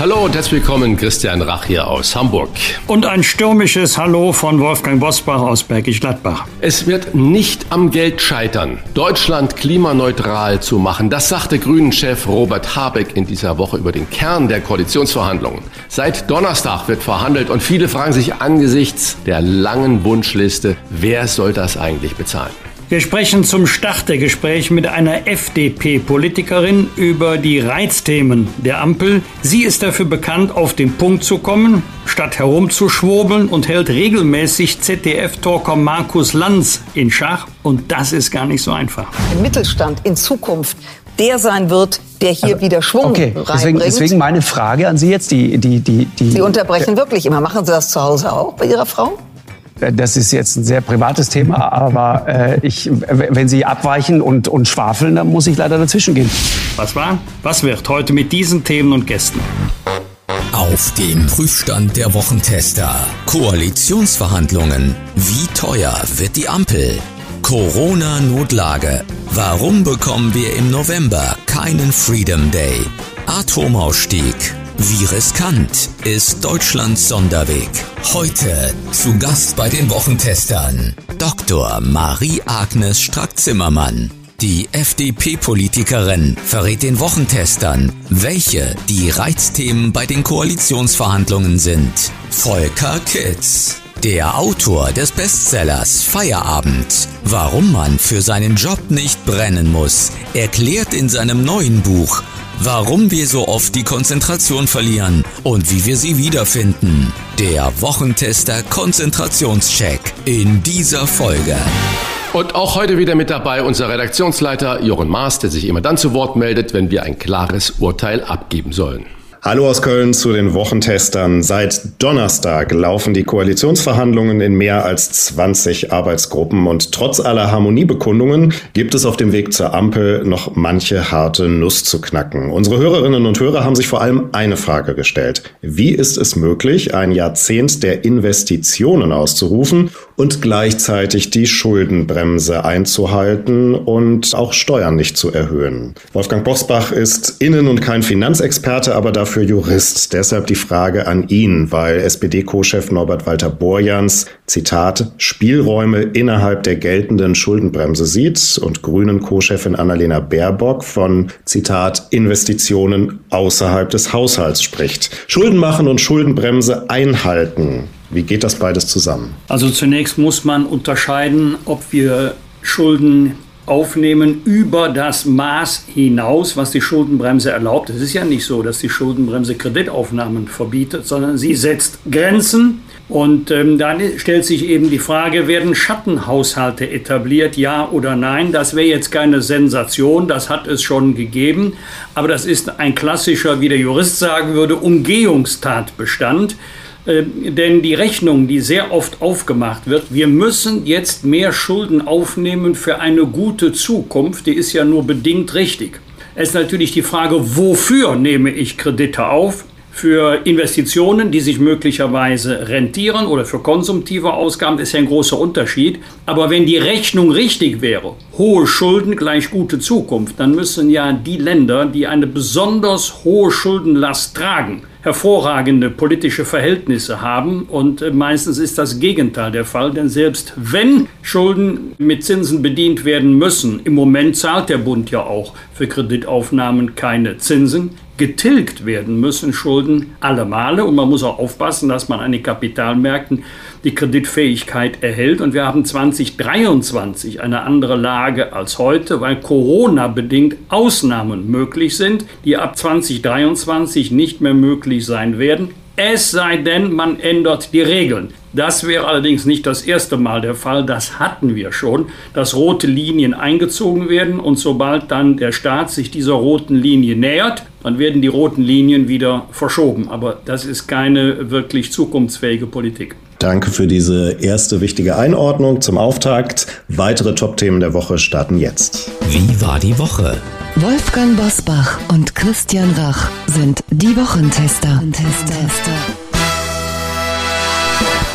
Hallo und herzlich willkommen, Christian Rach hier aus Hamburg. Und ein stürmisches Hallo von Wolfgang Bosbach aus Bergisch Gladbach. Es wird nicht am Geld scheitern, Deutschland klimaneutral zu machen. Das sagte Grünen-Chef Robert Habeck in dieser Woche über den Kern der Koalitionsverhandlungen. Seit Donnerstag wird verhandelt und viele fragen sich angesichts der langen Wunschliste, wer soll das eigentlich bezahlen? Wir sprechen zum Start der Gespräche mit einer FDP-Politikerin über die Reizthemen der Ampel. Sie ist dafür bekannt, auf den Punkt zu kommen, statt herumzuschwurbeln und hält regelmäßig ZDF-Talker Markus Lanz in Schach. Und das ist gar nicht so einfach. Der Mittelstand in Zukunft der sein wird, der hier also, wieder Schwung okay. Deswegen, deswegen meine Frage an Sie jetzt. Die, die, die, die, Sie unterbrechen wirklich immer. Machen Sie das zu Hause auch bei Ihrer Frau? Das ist jetzt ein sehr privates Thema, aber äh, ich, wenn Sie abweichen und, und schwafeln, dann muss ich leider dazwischen gehen. Was war? Was wird heute mit diesen Themen und Gästen? Auf dem Prüfstand der Wochentester. Koalitionsverhandlungen. Wie teuer wird die Ampel? Corona-Notlage. Warum bekommen wir im November keinen Freedom Day? Atomausstieg. Wie riskant ist Deutschlands Sonderweg? Heute zu Gast bei den Wochentestern Dr. Marie-Agnes Strack-Zimmermann. Die FDP-Politikerin verrät den Wochentestern, welche die Reizthemen bei den Koalitionsverhandlungen sind. Volker Kitz. Der Autor des Bestsellers Feierabend, warum man für seinen Job nicht brennen muss, erklärt in seinem neuen Buch warum wir so oft die Konzentration verlieren und wie wir sie wiederfinden. Der Wochentester Konzentrationscheck in dieser Folge. Und auch heute wieder mit dabei unser Redaktionsleiter Jochen Maas, der sich immer dann zu Wort meldet, wenn wir ein klares Urteil abgeben sollen. Hallo aus Köln zu den Wochentestern. Seit Donnerstag laufen die Koalitionsverhandlungen in mehr als 20 Arbeitsgruppen und trotz aller Harmoniebekundungen gibt es auf dem Weg zur Ampel noch manche harte Nuss zu knacken. Unsere Hörerinnen und Hörer haben sich vor allem eine Frage gestellt. Wie ist es möglich, ein Jahrzehnt der Investitionen auszurufen und gleichzeitig die Schuldenbremse einzuhalten und auch Steuern nicht zu erhöhen? Wolfgang Bosbach ist Innen- und kein Finanzexperte, aber dafür dafür Jurist. Deshalb die Frage an ihn, weil SPD-Co-Chef Norbert Walter Borjans, Zitat, Spielräume innerhalb der geltenden Schuldenbremse sieht und Grünen Co-Chefin Annalena Baerbock von, Zitat, Investitionen außerhalb des Haushalts spricht. Schulden machen und Schuldenbremse einhalten. Wie geht das beides zusammen? Also zunächst muss man unterscheiden, ob wir Schulden aufnehmen über das Maß hinaus, was die Schuldenbremse erlaubt. Es ist ja nicht so, dass die Schuldenbremse Kreditaufnahmen verbietet, sondern sie setzt Grenzen. Und ähm, dann stellt sich eben die Frage, werden Schattenhaushalte etabliert, ja oder nein? Das wäre jetzt keine Sensation, das hat es schon gegeben. Aber das ist ein klassischer, wie der Jurist sagen würde, Umgehungstatbestand. Äh, denn die Rechnung, die sehr oft aufgemacht wird, wir müssen jetzt mehr Schulden aufnehmen für eine gute Zukunft, die ist ja nur bedingt richtig. Es ist natürlich die Frage, wofür nehme ich Kredite auf? Für Investitionen, die sich möglicherweise rentieren oder für konsumtive Ausgaben ist ja ein großer Unterschied. Aber wenn die Rechnung richtig wäre, hohe Schulden gleich gute Zukunft, dann müssen ja die Länder, die eine besonders hohe Schuldenlast tragen, hervorragende politische Verhältnisse haben. Und äh, meistens ist das Gegenteil der Fall, denn selbst wenn Schulden mit Zinsen bedient werden müssen, im Moment zahlt der Bund ja auch für Kreditaufnahmen keine Zinsen, getilgt werden müssen Schulden alle Male. Und man muss auch aufpassen, dass man an den Kapitalmärkten die Kreditfähigkeit erhält. Und wir haben 2023 eine andere Lage als heute, weil Corona bedingt Ausnahmen möglich sind, die ab 2023 nicht mehr möglich sein werden. Es sei denn, man ändert die Regeln. Das wäre allerdings nicht das erste Mal der Fall, das hatten wir schon, dass rote Linien eingezogen werden und sobald dann der Staat sich dieser roten Linie nähert, dann werden die roten Linien wieder verschoben. Aber das ist keine wirklich zukunftsfähige Politik. Danke für diese erste wichtige Einordnung zum Auftakt. Weitere Top-Themen der Woche starten jetzt. Wie war die Woche? Wolfgang Bosbach und Christian Rach sind die Wochentester.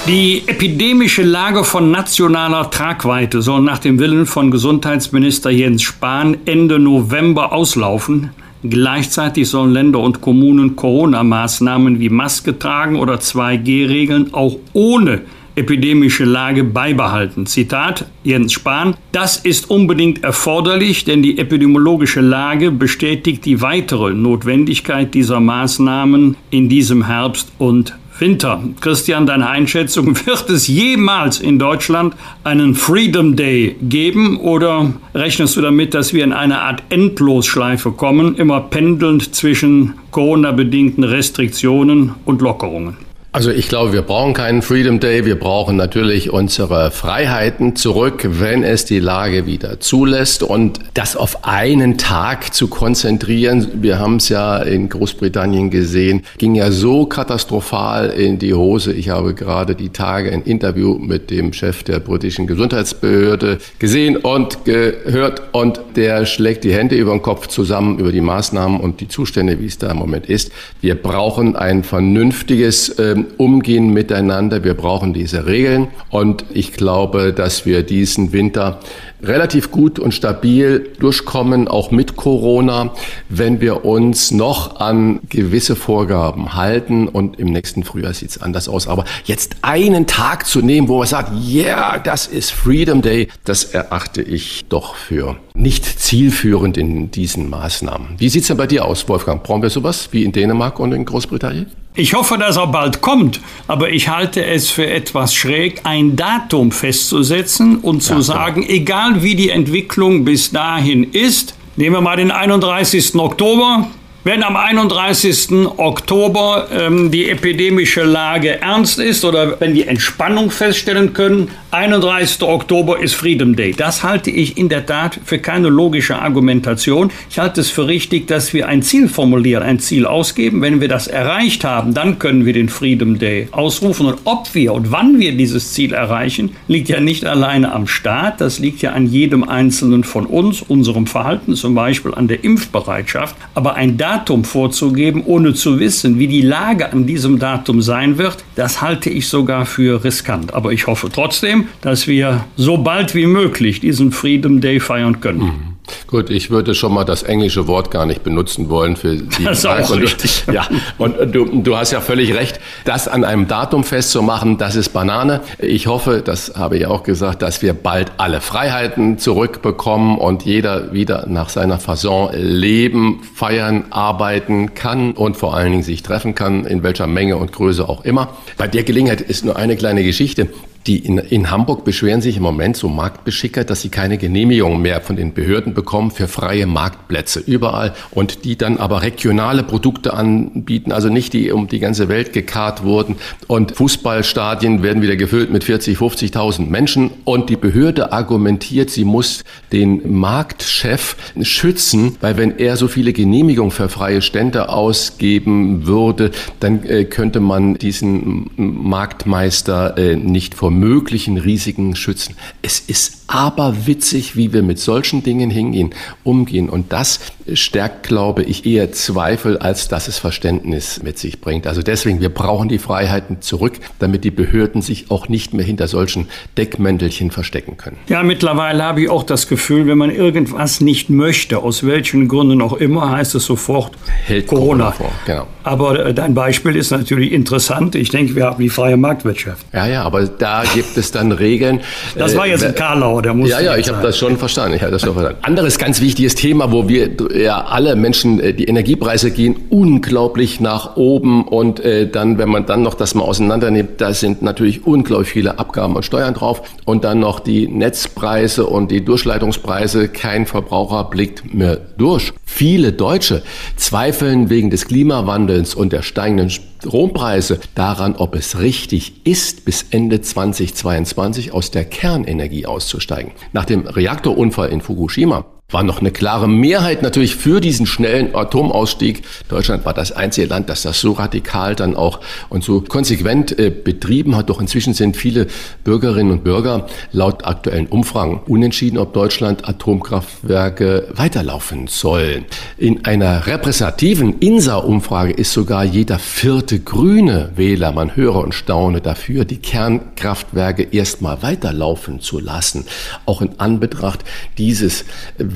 Die epidemische Lage von nationaler Tragweite soll nach dem Willen von Gesundheitsminister Jens Spahn Ende November auslaufen. Gleichzeitig sollen Länder und Kommunen Corona-Maßnahmen wie Maske tragen oder 2G-Regeln auch ohne epidemische Lage beibehalten. Zitat Jens Spahn, das ist unbedingt erforderlich, denn die epidemiologische Lage bestätigt die weitere Notwendigkeit dieser Maßnahmen in diesem Herbst und Winter. Christian, deine Einschätzung, wird es jemals in Deutschland einen Freedom Day geben oder rechnest du damit, dass wir in eine Art Endlosschleife kommen, immer pendelnd zwischen Corona-bedingten Restriktionen und Lockerungen? Also ich glaube, wir brauchen keinen Freedom Day. Wir brauchen natürlich unsere Freiheiten zurück, wenn es die Lage wieder zulässt. Und das auf einen Tag zu konzentrieren, wir haben es ja in Großbritannien gesehen, ging ja so katastrophal in die Hose. Ich habe gerade die Tage ein Interview mit dem Chef der britischen Gesundheitsbehörde gesehen und gehört. Und der schlägt die Hände über den Kopf zusammen über die Maßnahmen und die Zustände, wie es da im Moment ist. Wir brauchen ein vernünftiges ähm, umgehen miteinander. Wir brauchen diese Regeln. Und ich glaube, dass wir diesen Winter relativ gut und stabil durchkommen, auch mit Corona, wenn wir uns noch an gewisse Vorgaben halten. Und im nächsten Frühjahr sieht es anders aus. Aber jetzt einen Tag zu nehmen, wo man sagt, ja, yeah, das ist Freedom Day, das erachte ich doch für nicht zielführend in diesen Maßnahmen. Wie sieht es denn bei dir aus, Wolfgang? Brauchen wir sowas wie in Dänemark und in Großbritannien? Ich hoffe, dass er bald kommt, aber ich halte es für etwas schräg, ein Datum festzusetzen und zu ja, sagen, egal wie die Entwicklung bis dahin ist, nehmen wir mal den 31. Oktober, wenn am 31. Oktober ähm, die epidemische Lage ernst ist oder wenn wir Entspannung feststellen können, 31. Oktober ist Freedom Day. Das halte ich in der Tat für keine logische Argumentation. Ich halte es für richtig, dass wir ein Ziel formulieren, ein Ziel ausgeben. Wenn wir das erreicht haben, dann können wir den Freedom Day ausrufen. Und ob wir und wann wir dieses Ziel erreichen, liegt ja nicht alleine am Staat. Das liegt ja an jedem Einzelnen von uns, unserem Verhalten, zum Beispiel an der Impfbereitschaft. Aber ein Datum vorzugeben, ohne zu wissen, wie die Lage an diesem Datum sein wird, das halte ich sogar für riskant. Aber ich hoffe trotzdem, dass wir so bald wie möglich diesen Freedom Day feiern können. Mhm. Gut, ich würde schon mal das englische Wort gar nicht benutzen wollen für die das ist auch und richtig. Du, ja, und du, du hast ja völlig recht, das an einem Datum festzumachen, das ist Banane. Ich hoffe, das habe ich auch gesagt, dass wir bald alle Freiheiten zurückbekommen und jeder wieder nach seiner Fasson leben, feiern, arbeiten kann und vor allen Dingen sich treffen kann, in welcher Menge und Größe auch immer. Bei der Gelegenheit ist nur eine kleine Geschichte. Die in, in Hamburg beschweren sich im Moment so Marktbeschicker, dass sie keine Genehmigung mehr von den Behörden bekommen für freie Marktplätze überall und die dann aber regionale Produkte anbieten, also nicht die um die ganze Welt gekarrt wurden. Und Fußballstadien werden wieder gefüllt mit 40, 50.000 Menschen und die Behörde argumentiert, sie muss den Marktchef schützen, weil wenn er so viele Genehmigungen für freie Stände ausgeben würde, dann äh, könnte man diesen Marktmeister äh, nicht vor möglichen Risiken schützen. Es ist aber witzig, wie wir mit solchen Dingen hingehen, umgehen. Und das stärkt, glaube ich, eher Zweifel, als dass es Verständnis mit sich bringt. Also deswegen, wir brauchen die Freiheiten zurück, damit die Behörden sich auch nicht mehr hinter solchen Deckmäntelchen verstecken können. Ja, mittlerweile habe ich auch das Gefühl, wenn man irgendwas nicht möchte, aus welchen Gründen auch immer, heißt es sofort Hält Corona, Corona vor. Genau. Aber äh, dein Beispiel ist natürlich interessant. Ich denke, wir haben die freie Marktwirtschaft. Ja, ja, aber da gibt es dann Regeln. Das war jetzt ein äh, Karlau, der muss. Ja, ja, ich habe das schon verstanden. Ich habe das schon verstanden. Anderes ganz wichtiges Thema, wo wir ja alle Menschen, äh, die Energiepreise gehen unglaublich nach oben und äh, dann, wenn man dann noch das mal auseinandernimmt, da sind natürlich unglaublich viele Abgaben und Steuern drauf und dann noch die Netzpreise und die Durchleitungspreise. Kein Verbraucher blickt mehr durch. Viele Deutsche zweifeln wegen des Klimawandels und der steigenden Strompreise daran, ob es richtig ist, bis Ende 2022 aus der Kernenergie auszusteigen. Nach dem Reaktorunfall in Fukushima war noch eine klare Mehrheit natürlich für diesen schnellen Atomausstieg. Deutschland war das einzige Land, das das so radikal dann auch und so konsequent äh, betrieben hat. Doch inzwischen sind viele Bürgerinnen und Bürger laut aktuellen Umfragen unentschieden, ob Deutschland Atomkraftwerke weiterlaufen soll. In einer repräsentativen INSA-Umfrage ist sogar jeder vierte grüne Wähler, man höre und staune, dafür, die Kernkraftwerke erstmal weiterlaufen zu lassen. Auch in Anbetracht dieses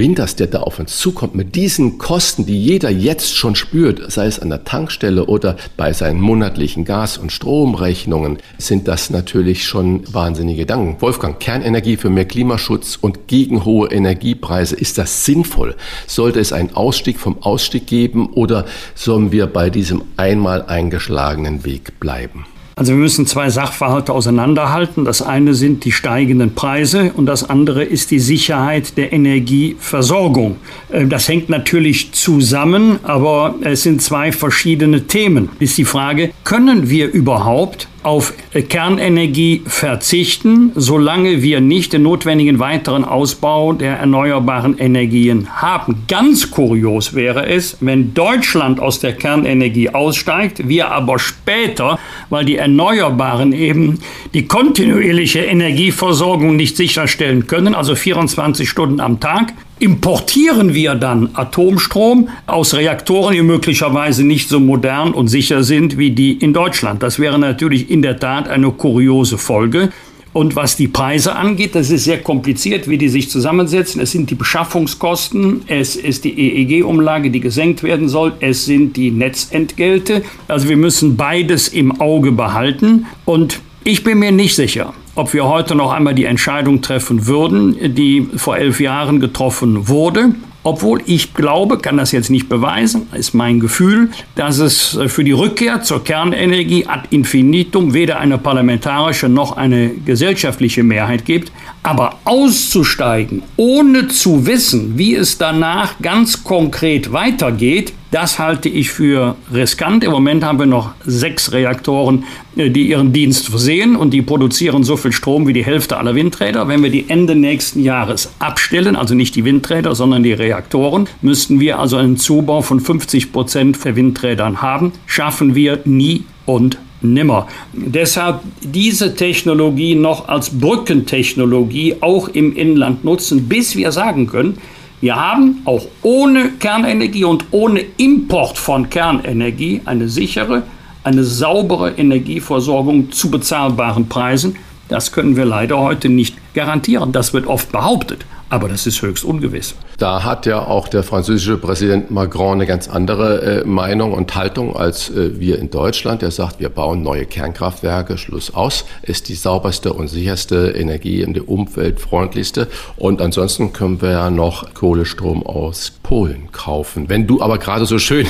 Winters, der da auf uns zukommt, mit diesen Kosten, die jeder jetzt schon spürt, sei es an der Tankstelle oder bei seinen monatlichen Gas- und Stromrechnungen, sind das natürlich schon wahnsinnige Gedanken. Wolfgang, Kernenergie für mehr Klimaschutz und gegen hohe Energiepreise, ist das sinnvoll? Sollte es einen Ausstieg vom Ausstieg geben oder sollen wir bei diesem einmal eingeschlagenen Weg bleiben? Also wir müssen zwei Sachverhalte auseinanderhalten. Das eine sind die steigenden Preise und das andere ist die Sicherheit der Energieversorgung. Äh, das hängt natürlich zusammen, aber es sind zwei verschiedene Themen. Ist die Frage, können wir überhaupt auf Kernenergie verzichten, solange wir nicht den notwendigen weiteren Ausbau der erneuerbaren Energien haben. Ganz kurios wäre es, wenn Deutschland aus der Kernenergie aussteigt, wir aber später, weil die Erneuerbaren eben die kontinuierliche Energieversorgung nicht sicherstellen können, also 24 Stunden am Tag, importieren wir dann Atomstrom aus Reaktoren, die möglicherweise nicht so modern und sicher sind wie die in Deutschland. Das wäre natürlich in der Tat eine kuriose Folge. Und was die Preise angeht, das ist sehr kompliziert, wie die sich zusammensetzen. Es sind die Beschaffungskosten, es ist die EEG-Umlage, die gesenkt werden soll, es sind die Netzentgelte. Also wir müssen beides im Auge behalten. Und ich bin mir nicht sicher, ob wir heute noch einmal die Entscheidung treffen würden, die vor elf Jahren getroffen wurde. Obwohl ich glaube, kann das jetzt nicht beweisen, ist mein Gefühl, dass es für die Rückkehr zur Kernenergie ad infinitum weder eine parlamentarische noch eine gesellschaftliche Mehrheit gibt. Aber auszusteigen, ohne zu wissen, wie es danach ganz konkret weitergeht, das halte ich für riskant. Im Moment haben wir noch sechs Reaktoren, äh, die ihren Dienst versehen und die produzieren so viel Strom wie die Hälfte aller Windräder. Wenn wir die Ende nächsten Jahres abstellen, also nicht die Windräder, sondern die Reaktoren, müssten wir also einen Zubau von 50 Prozent für Windrädern haben. Schaffen wir nie und nimmer. Deshalb diese Technologie noch als Brückentechnologie auch im Inland nutzen, bis wir sagen können, wir haben auch ohne Kernenergie und ohne Import von Kernenergie eine sichere, eine saubere Energieversorgung zu bezahlbaren Preisen. Das können wir leider heute nicht garantieren. Das wird oft behauptet, aber das ist höchst ungewiss. Da hat ja auch der französische Präsident Macron eine ganz andere äh, Meinung und Haltung als äh, wir in Deutschland. Er sagt, wir bauen neue Kernkraftwerke, Schluss aus, ist die sauberste und sicherste Energie und die umweltfreundlichste. Und ansonsten können wir ja noch Kohlestrom aus Polen kaufen. Wenn du aber gerade so schön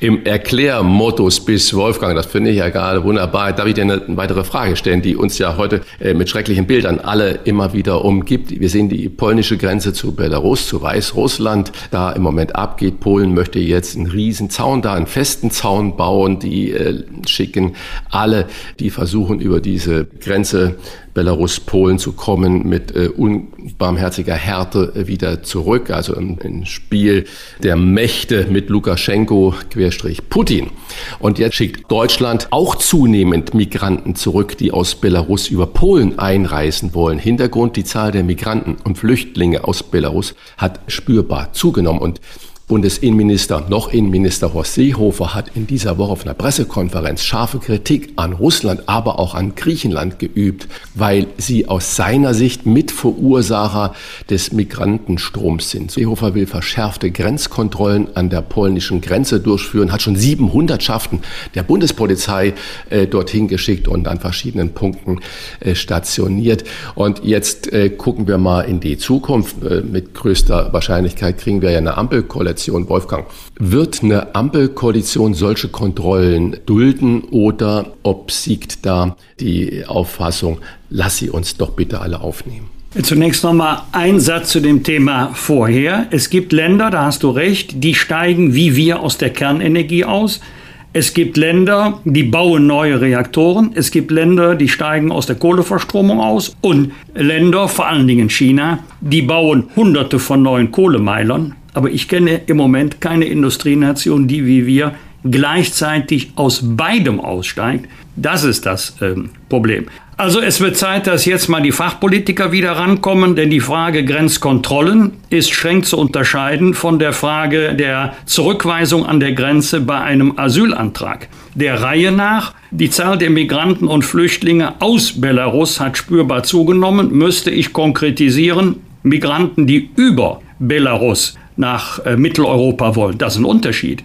im Erklärmodus bist, Wolfgang, das finde ich ja gerade wunderbar, darf ich dir eine weitere Frage stellen, die uns ja heute äh, mit schrecklichen Bildern alle immer wieder umgibt. Wir sehen die polnische Grenze zu Belarus, zu Weiß Weißrussland da im Moment abgeht. Polen möchte jetzt einen riesen Zaun da, einen festen Zaun bauen. Die äh, schicken alle, die versuchen über diese Grenze Belarus, Polen zu kommen, mit äh, unbarmherziger Härte äh, wieder zurück. Also ein, ein Spiel der Mächte mit Lukaschenko, Querstrich Putin. Und jetzt schickt Deutschland auch zunehmend Migranten zurück, die aus Belarus über Polen einreisen wollen. Hintergrund, die Zahl der Migranten und Flüchtlinge aus Belarus hat spürbar zugenommen. Und Bundesinnenminister, noch Innenminister Horst Seehofer hat in dieser Woche auf einer Pressekonferenz scharfe Kritik an Russland, aber auch an Griechenland geübt, weil sie aus seiner Sicht Mitverursacher des Migrantenstroms sind. Seehofer will verschärfte Grenzkontrollen an der polnischen Grenze durchführen, hat schon sieben Hundertschaften der Bundespolizei äh, dorthin geschickt und an verschiedenen Punkten äh, stationiert. Und jetzt äh, gucken wir mal in die Zukunft. Äh, mit größter Wahrscheinlichkeit kriegen wir ja eine Ampelkoalition Koalition, Wolfgang. Wird eine Ampelkoalition solche Kontrollen dulden oder obsiegt da die Auffassung, lass sie uns doch bitte alle aufnehmen? Zunächst nochmal ein Satz zu dem Thema vorher. Es gibt Länder, da hast du recht, die steigen wie wir aus der Kernenergie aus. Es gibt Länder, die bauen neue Reaktoren. Es gibt Länder, die steigen aus der Kohleverstromung aus. Und Länder, vor allen Dingen China, die bauen hunderte von neuen Kohlemeilern. Aber ich kenne im Moment keine Industrienation, die wie wir gleichzeitig aus beidem aussteigt. Das ist das ähm, Problem. Also es wird Zeit, dass jetzt mal die Fachpolitiker wieder rankommen, denn die Frage Grenzkontrollen ist streng zu unterscheiden von der Frage der Zurückweisung an der Grenze bei einem Asylantrag. Der Reihe nach, die Zahl der Migranten und Flüchtlinge aus Belarus hat spürbar zugenommen, müsste ich konkretisieren, Migranten, die über Belarus nach äh, Mitteleuropa wollen. Das ist ein Unterschied.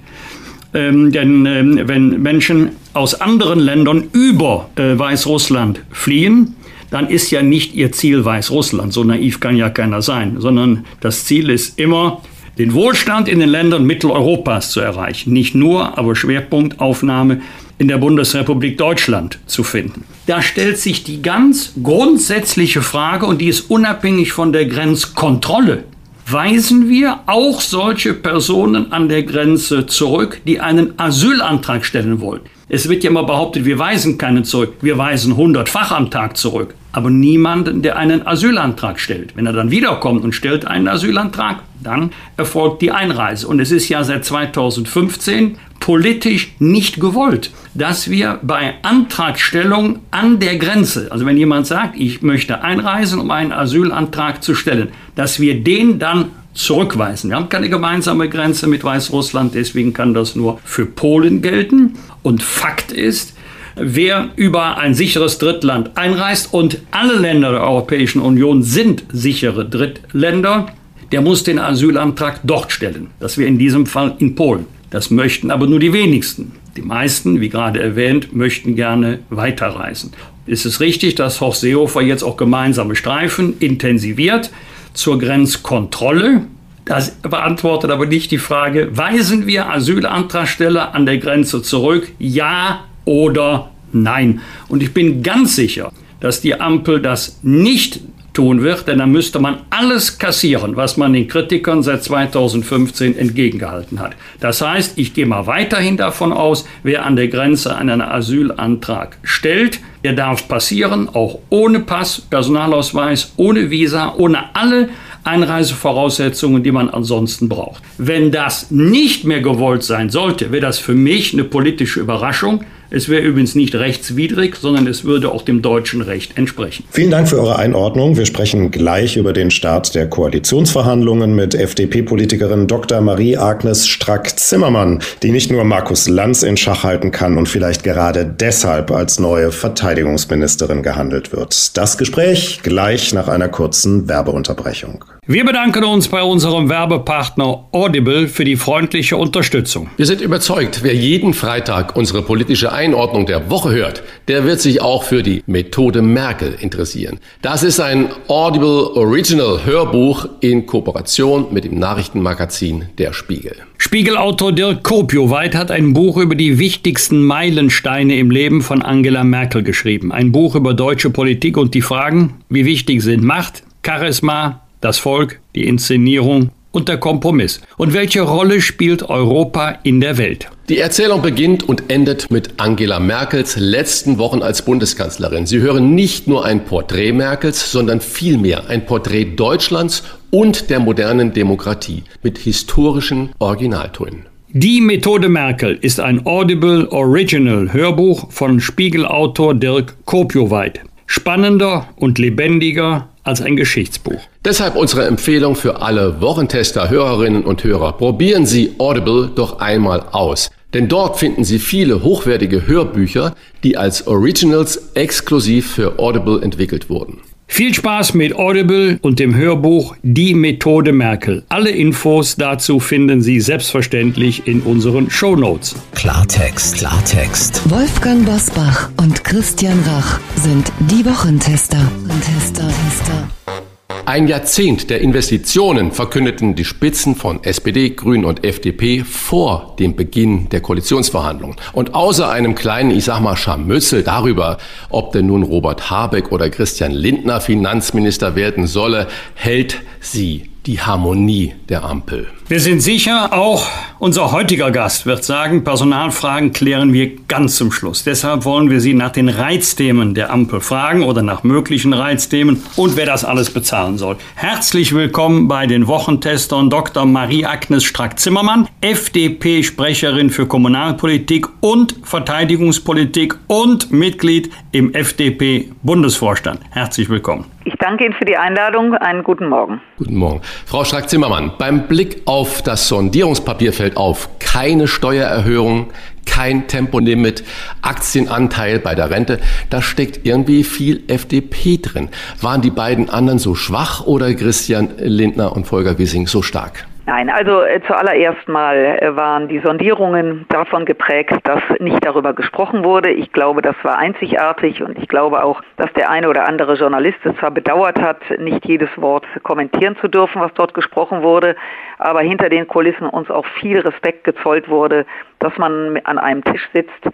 Ähm, denn ähm, wenn Menschen aus anderen Ländern über äh, Weißrussland fliehen, dann ist ja nicht ihr Ziel Weißrussland. So naiv kann ja keiner sein, sondern das Ziel ist immer, den Wohlstand in den Ländern Mitteleuropas zu erreichen. Nicht nur, aber Schwerpunktaufnahme in der Bundesrepublik Deutschland zu finden. Da stellt sich die ganz grundsätzliche Frage, und die ist unabhängig von der Grenzkontrolle, weisen wir auch solche Personen an der Grenze zurück, die einen Asylantrag stellen wollen. Es wird ja immer behauptet, wir weisen keinen zurück. Wir weisen hundertfach am Tag zurück. Aber niemanden, der einen Asylantrag stellt. Wenn er dann wiederkommt und stellt einen Asylantrag, dann erfolgt die Einreise. Und es ist ja seit 2015 politisch nicht gewollt, dass wir bei Antragstellung an der Grenze, also wenn jemand sagt, ich möchte einreisen, um einen Asylantrag zu stellen, dass wir den dann zurückweisen. Wir haben keine gemeinsame Grenze mit Weißrussland, deswegen kann das nur für Polen gelten. Und Fakt ist, wer über ein sicheres Drittland einreist und alle Länder der Europäischen Union sind sichere Drittländer, der muss den Asylantrag dort stellen. Das wäre in diesem Fall in Polen. Das möchten aber nur die wenigsten. Die meisten, wie gerade erwähnt, möchten gerne weiterreisen. Ist es richtig, dass Horst Seehofer jetzt auch gemeinsame Streifen intensiviert zur Grenzkontrolle? Das beantwortet aber nicht die Frage, weisen wir Asylantragsteller an der Grenze zurück? Ja oder nein? Und ich bin ganz sicher, dass die Ampel das nicht tun wird, denn dann müsste man alles kassieren, was man den Kritikern seit 2015 entgegengehalten hat. Das heißt, ich gehe mal weiterhin davon aus, wer an der Grenze einen Asylantrag stellt, der darf passieren, auch ohne Pass, Personalausweis, ohne Visa, ohne alle Einreisevoraussetzungen, die man ansonsten braucht. Wenn das nicht mehr gewollt sein sollte, wäre das für mich eine politische Überraschung. Es wäre übrigens nicht rechtswidrig, sondern es würde auch dem deutschen Recht entsprechen. Vielen Dank für eure Einordnung. Wir sprechen gleich über den Start der Koalitionsverhandlungen mit FDP-Politikerin Dr. Marie-Agnes Strack-Zimmermann, die nicht nur Markus Lanz in Schach halten kann und vielleicht gerade deshalb als neue Verteidigungsministerin gehandelt wird. Das Gespräch gleich nach einer kurzen Werbeunterbrechung. Wir bedanken uns bei unserem Werbepartner Audible für die freundliche Unterstützung. Wir sind überzeugt, wer jeden Freitag unsere politische Einordnung der Woche hört, der wird sich auch für die Methode Merkel interessieren. Das ist ein Audible Original Hörbuch in Kooperation mit dem Nachrichtenmagazin Der Spiegel. Spiegelautor Dirk Kopioweit hat ein Buch über die wichtigsten Meilensteine im Leben von Angela Merkel geschrieben. Ein Buch über deutsche Politik und die Fragen, wie wichtig sind Macht, Charisma, das Volk, die Inszenierung und der Kompromiss. Und welche Rolle spielt Europa in der Welt? Die Erzählung beginnt und endet mit Angela Merkels letzten Wochen als Bundeskanzlerin. Sie hören nicht nur ein Porträt Merkels, sondern vielmehr ein Porträt Deutschlands und der modernen Demokratie mit historischen Originaltönen. Die Methode Merkel ist ein Audible Original Hörbuch von Spiegelautor Dirk Kopioweit. Spannender und lebendiger als ein Geschichtsbuch. Deshalb unsere Empfehlung für alle Wochentester, Hörerinnen und Hörer. Probieren Sie Audible doch einmal aus. Denn dort finden Sie viele hochwertige Hörbücher, die als Originals exklusiv für Audible entwickelt wurden. Viel Spaß mit Audible und dem Hörbuch Die Methode Merkel. Alle Infos dazu finden Sie selbstverständlich in unseren Show Notes. Klartext, Klartext. Wolfgang Bosbach und Christian Rach sind die Wochentester. Tester, Tester. Ein Jahrzehnt der Investitionen verkündeten die Spitzen von SPD, Grünen und FDP vor dem Beginn der Koalitionsverhandlungen. Und außer einem kleinen, ich sag mal, Scharmützel darüber, ob denn nun Robert Habeck oder Christian Lindner Finanzminister werden solle, hält sie die Harmonie der Ampel. Wir sind sicher, auch Unser heutiger Gast wird sagen, Personalfragen klären wir ganz zum Schluss. Deshalb wollen wir Sie nach den Reizthemen der Ampel fragen oder nach möglichen Reizthemen und wer das alles bezahlen soll. Herzlich willkommen bei den Wochentestern Dr. Marie-Agnes Strack-Zimmermann, FDP-Sprecherin für Kommunalpolitik und Verteidigungspolitik und Mitglied im FDP-Bundesvorstand. Herzlich willkommen. Ich danke Ihnen für die Einladung. Einen guten Morgen. Guten Morgen. Frau Strack-Zimmermann, beim Blick auf das Sondierungspapier fällt auf, keine Steuererhöhung, kein Tempolimit, Aktienanteil bei der Rente. Da steckt irgendwie viel FDP drin. Waren die beiden anderen so schwach oder Christian Lindner und Volker Wissing so stark? Nein, also äh, zuallererst mal äh, waren die Sondierungen davon geprägt, dass nicht darüber gesprochen wurde. Ich glaube, das war einzigartig und ich glaube auch, dass der eine oder andere Journalist es zwar bedauert hat, nicht jedes Wort kommentieren zu dürfen, was dort gesprochen wurde, aber hinter den Kulissen uns auch viel Respekt gezollt wurde, dass man an einem Tisch sitzt,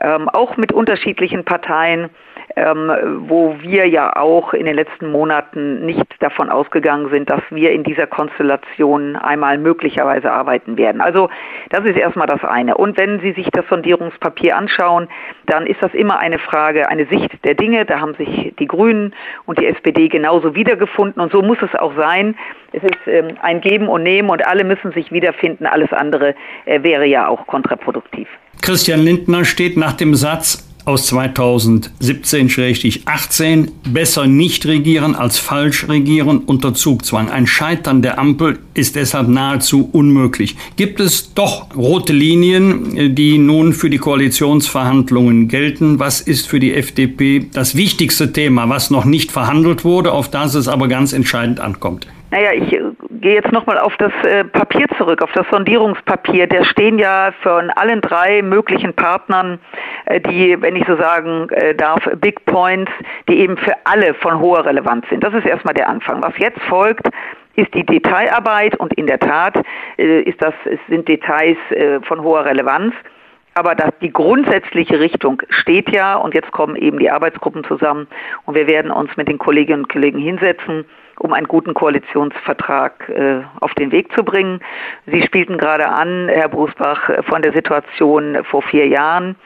ähm, auch mit unterschiedlichen Parteien ähm, wo wir ja auch in den letzten Monaten nicht davon ausgegangen sind, dass wir in dieser Konstellation einmal möglicherweise arbeiten werden. Also das ist erstmal das eine. Und wenn Sie sich das Sondierungspapier anschauen, dann ist das immer eine Frage, eine Sicht der Dinge. Da haben sich die Grünen und die SPD genauso wiedergefunden und so muss es auch sein. Es ist ähm, ein Geben und Nehmen und alle müssen sich wiederfinden. Alles andere äh, wäre ja auch kontraproduktiv. Christian Lindner steht nach dem Satz, aus 2017-18 besser nicht regieren als falsch regieren unter Zugzwang. Ein Scheitern der Ampel ist deshalb nahezu unmöglich. Gibt es doch rote Linien, die nun für die Koalitionsverhandlungen gelten? Was ist für die FDP das wichtigste Thema, was noch nicht verhandelt wurde, auf das es aber ganz entscheidend ankommt? Naja, ich äh, gehe jetzt nochmal auf das äh, Papier zurück, auf das Sondierungspapier. Da stehen ja von allen drei möglichen Partnern äh, die, wenn ich so sagen äh, darf, Big Points, die eben für alle von hoher Relevanz sind. Das ist erstmal der Anfang. Was jetzt folgt, ist die Detailarbeit und in der Tat ist das, sind Details von hoher Relevanz. Aber das, die grundsätzliche Richtung steht ja und jetzt kommen eben die Arbeitsgruppen zusammen und wir werden uns mit den Kolleginnen und Kollegen hinsetzen um einen guten Koalitionsvertrag äh, auf den Weg zu bringen. Sie spielten gerade an, Herr Brusbach, von der Situation vor vier Jahren.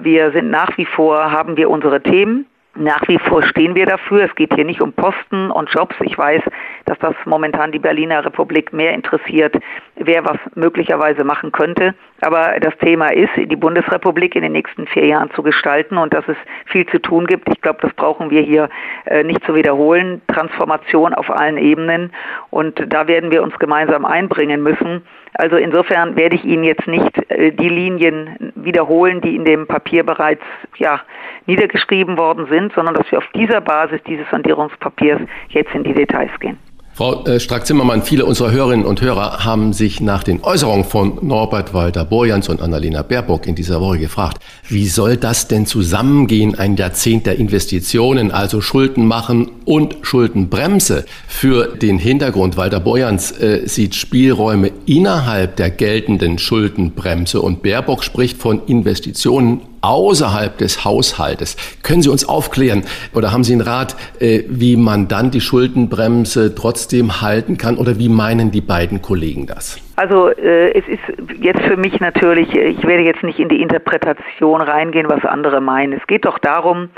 Wir sind nach wie vor, haben wir unsere Themen. Nach wie vor stehen wir dafür. Es geht hier nicht um Posten und Jobs. Ich weiß, dass das momentan die Berliner Republik mehr interessiert, wer was möglicherweise machen könnte. Aber das Thema ist, die Bundesrepublik in den nächsten vier Jahren zu gestalten und dass es viel zu tun gibt. Ich glaube, das brauchen wir hier äh, nicht zu wiederholen. Transformation auf allen Ebenen. Und da werden wir uns gemeinsam einbringen müssen. Also insofern werde ich Ihnen jetzt nicht äh, die Linien wiederholen, die in dem Papier bereits ja, niedergeschrieben worden sind, sondern dass wir auf dieser Basis dieses Sondierungspapiers jetzt in die Details gehen. Frau äh, Strack-Zimmermann, viele unserer Hörerinnen und Hörer haben sich nach den Äußerungen von Norbert Walter-Borjans und Annalena Baerbock in dieser Woche gefragt, wie soll das denn zusammengehen, ein Jahrzehnt der Investitionen, also Schulden machen und Schuldenbremse? Für den Hintergrund, Walter Borjans äh, sieht Spielräume innerhalb der geltenden Schuldenbremse und Baerbock spricht von Investitionen außerhalb des Haushaltes. Können Sie uns aufklären oder haben Sie einen Rat, äh, wie man dann die Schuldenbremse trotzdem halten kann oder wie meinen die beiden Kollegen das? Also äh, es ist jetzt für mich natürlich, ich werde jetzt nicht in die Interpretation reingehen, was andere meinen. Es geht doch darum,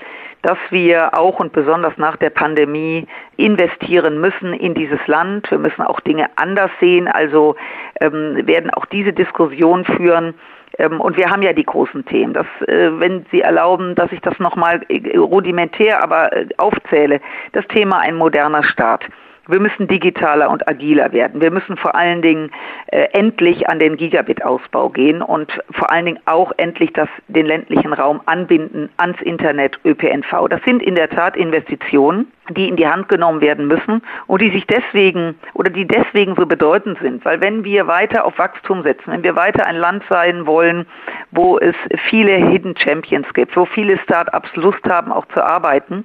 dass wir auch und besonders nach der Pandemie investieren müssen in dieses Land. Wir müssen auch Dinge anders sehen. Also ähm, werden auch diese Diskussion führen. Ähm, und wir haben ja die großen Themen. Das, äh, wenn Sie erlauben, dass ich das nochmal äh, rudimentär aber äh, aufzähle. Das Thema ein moderner Staat. Wir müssen digitaler und agiler werden. Wir müssen vor allen Dingen äh, endlich an den Gigabit-Ausbau gehen und vor allen Dingen auch endlich das, den ländlichen Raum anbinden ans Internet, ÖPNV. Das sind in der Tat Investitionen, die in die Hand genommen werden müssen und die sich deswegen oder die deswegen so bedeutend sind. Weil wenn wir weiter auf Wachstum setzen, wenn wir weiter ein Land sein wollen, wo es viele Hidden Champions gibt, wo viele Start-ups Lust haben, auch zu arbeiten,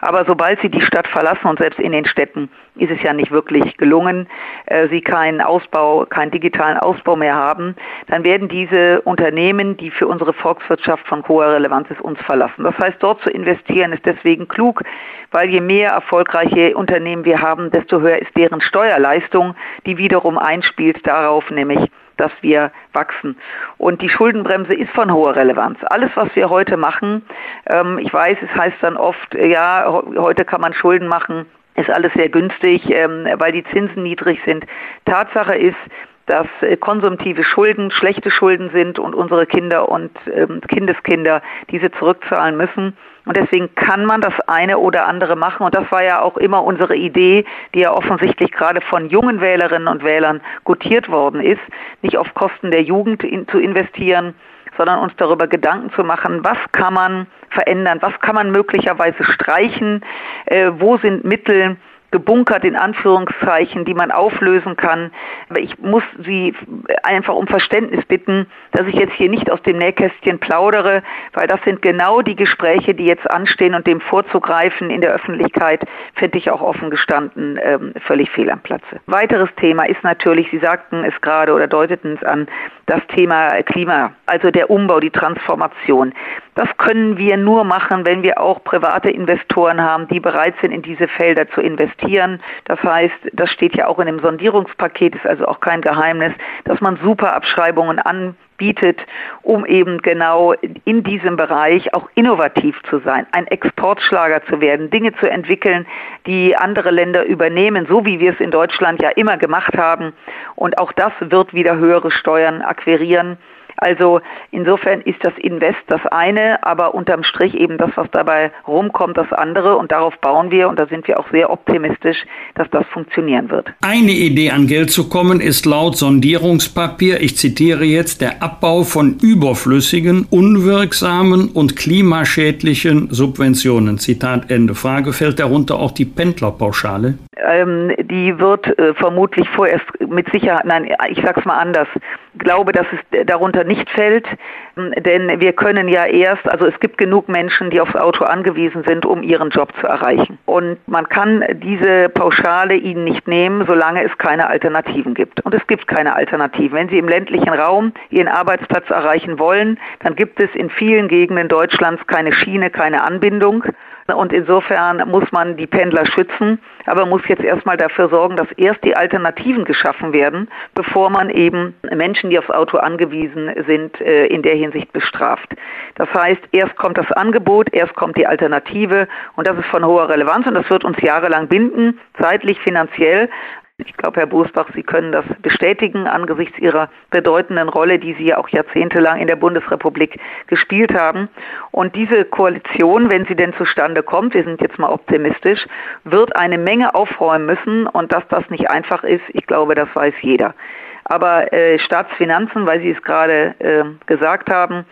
aber sobald sie die Stadt verlassen und selbst in den Städten ist es ja nicht wirklich gelungen, äh, sie keinen Ausbau, keinen digitalen Ausbau mehr haben, dann werden diese Unternehmen, die für unsere Volkswirtschaft von hoher Relevanz ist, uns verlassen. Das heißt, dort zu investieren ist deswegen klug, weil je mehr erfolgreiche Unternehmen wir haben, desto höher ist deren Steuerleistung, die wiederum einspielt darauf, nämlich dass wir wachsen. Und die Schuldenbremse ist von hoher Relevanz. Alles, was wir heute machen, ähm, ich weiß, es heißt dann oft, ja, heute kann man Schulden machen, ist alles sehr günstig, ähm, weil die Zinsen niedrig sind. Tatsache ist, dass äh, konsumtive Schulden schlechte Schulden sind und unsere Kinder und ähm, Kindeskinder diese zurückzahlen müssen. Und deswegen kann man das eine oder andere machen. Und das war ja auch immer unsere Idee, die ja offensichtlich gerade von jungen Wählerinnen und Wählern gutiert worden ist, nicht auf Kosten der Jugend in, zu investieren, sondern uns darüber Gedanken zu machen, was kann man verändern, was kann man möglicherweise streichen, äh, wo sind Mittel, gebunkert in Anführungszeichen, die man auflösen kann. Aber ich muss Sie einfach um Verständnis bitten, dass ich jetzt hier nicht aus dem Nähkästchen plaudere, weil das sind genau die Gespräche, die jetzt anstehen und dem vorzugreifen in der Öffentlichkeit, finde ich auch offen gestanden ähm, völlig fehl am Platze. Weiteres Thema ist natürlich, Sie sagten es gerade oder deuteten es an, das Thema Klima, also der Umbau, die Transformation. Das können wir nur machen, wenn wir auch private Investoren haben, die bereit sind, in diese Felder zu investieren. Das heißt, das steht ja auch in dem Sondierungspaket, ist also auch kein Geheimnis, dass man super Abschreibungen anbietet, um eben genau in diesem Bereich auch innovativ zu sein, ein Exportschlager zu werden, Dinge zu entwickeln, die andere Länder übernehmen, so wie wir es in Deutschland ja immer gemacht haben. Und auch das wird wieder höhere Steuern akquirieren. Also insofern ist das Invest das eine, aber unterm Strich eben das, was dabei rumkommt, das andere. Und darauf bauen wir und da sind wir auch sehr optimistisch, dass das funktionieren wird. Eine Idee an Geld zu kommen ist laut Sondierungspapier, ich zitiere jetzt, der Abbau von überflüssigen, unwirksamen und klimaschädlichen Subventionen. Zitat Ende. Frage, fällt darunter auch die Pendlerpauschale? Ähm, die wird äh, vermutlich vorerst mit Sicherheit, nein, ich sag's mal anders, glaube, dass es darunter nicht fällt, denn wir können ja erst, also es gibt genug Menschen, die aufs Auto angewiesen sind, um ihren Job zu erreichen. Und man kann diese Pauschale ihnen nicht nehmen, solange es keine Alternativen gibt. Und es gibt keine Alternativen. Wenn Sie im ländlichen Raum Ihren Arbeitsplatz erreichen wollen, dann gibt es in vielen Gegenden Deutschlands keine Schiene, keine Anbindung. Und insofern muss man die Pendler schützen, aber muss jetzt erstmal dafür sorgen, dass erst die Alternativen geschaffen werden, bevor man eben Menschen, die aufs Auto angewiesen sind, äh, in der Hinsicht bestraft. Das heißt, erst kommt das Angebot, erst kommt die Alternative und das ist von hoher Relevanz und das wird uns jahrelang binden, zeitlich, finanziell. Ich glaube, Herr Bosbach, Sie können das bestätigen angesichts Ihrer bedeutenden Rolle, die Sie ja auch jahrzehntelang in der Bundesrepublik gespielt haben. Und diese Koalition, wenn sie denn zustande kommt, wir sind jetzt mal optimistisch, wird eine Menge aufräumen müssen. Und dass das nicht einfach ist, ich glaube, das weiß jeder. Aber äh, Staatsfinanzen, weil Sie es gerade äh, gesagt haben,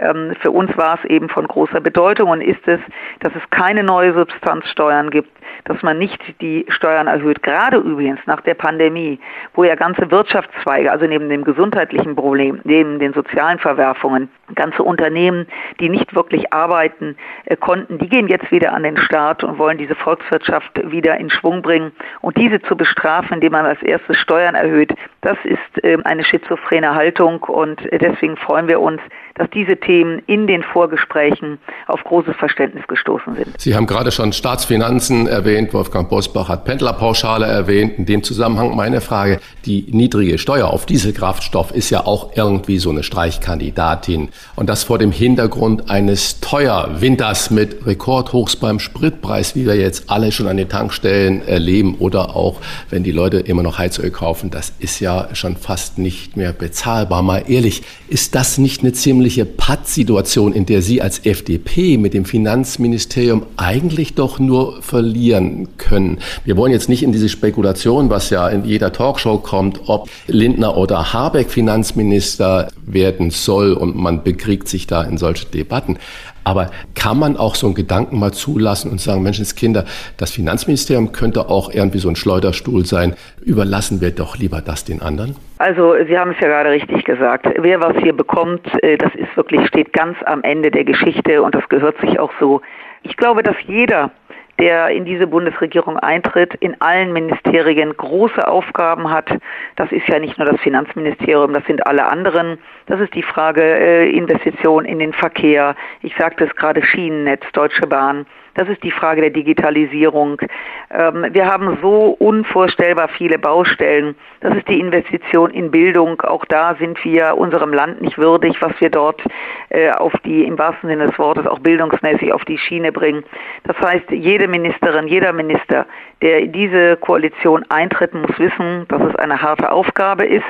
ähm, für uns war es eben von großer Bedeutung und ist es, dass es keine neue Substanzsteuern gibt, dass man nicht die Steuern erhöht, gerade übrigens nach der Pandemie, wo ja ganze Wirtschaftszweige, also neben dem gesundheitlichen Problem, neben den sozialen Verwerfungen, ganze Unternehmen, die nicht wirklich arbeiten äh, konnten, die gehen jetzt wieder an den Start und wollen diese Volkswirtschaft wieder in Schwung bringen. Und diese zu bestrafen, indem man als erstes Steuern erhöht, das ist äh, eine schizophrene Haltung und äh, deswegen freuen wir uns, dass diese Themen in den Vorgesprächen auf großes Verständnis gestoßen sind. Sie haben gerade schon Staatsfinanzen erwähnt, Wolfgang Bosbach hat Pendlerpauschale erwähnt. In dem Zusammenhang meine Frage, die niedrige Steuer auf Dieselkraftstoff ist ja auch irgendwie so eine Streichkandidatin. Und das vor dem Hintergrund eines Teuerwinters mit Rekordhochs beim Spritpreis, wie wir jetzt alle schon an den Tankstellen erleben oder auch, wenn die Leute immer noch Heizöl kaufen, das ist ja schon fast nicht mehr bezahlbar. Mal ehrlich, ist das nicht eine ziemliche Pattsituation, in der Sie als FDP mit dem Finanzministerium eigentlich doch nur verlieren können? Wir wollen jetzt nicht in diese Spekulation, was ja in jeder Talkshow kommt, ob Lindner oder Habeck Finanzminister werden soll und man bekriegt sich da in solche Debatten. Aber kann man auch so einen Gedanken mal zulassen und sagen, Menschenskinder, das Finanzministerium könnte auch irgendwie so ein Schleuderstuhl sein. Überlassen wir doch lieber das den anderen? Also Sie haben es ja gerade richtig gesagt. Wer was hier bekommt, äh, das ist wirklich, steht ganz am Ende der Geschichte und das gehört sich auch so. Ich glaube, dass jeder der in diese Bundesregierung eintritt, in allen Ministerien große Aufgaben hat. Das ist ja nicht nur das Finanzministerium, das sind alle anderen. Das ist die Frage äh, Investition in den Verkehr. Ich sagte es gerade Schienennetz, Deutsche Bahn. Das ist die Frage der Digitalisierung. Ähm, wir haben so unvorstellbar viele Baustellen. Das ist die Investition in Bildung. Auch da sind wir unserem Land nicht würdig, was wir dort äh, auf die, im wahrsten Sinne des Wortes, auch bildungsmäßig auf die Schiene bringen. Das heißt, jede Ministerin, jeder Minister, der in diese Koalition eintritt, muss wissen, dass es eine harte Aufgabe ist.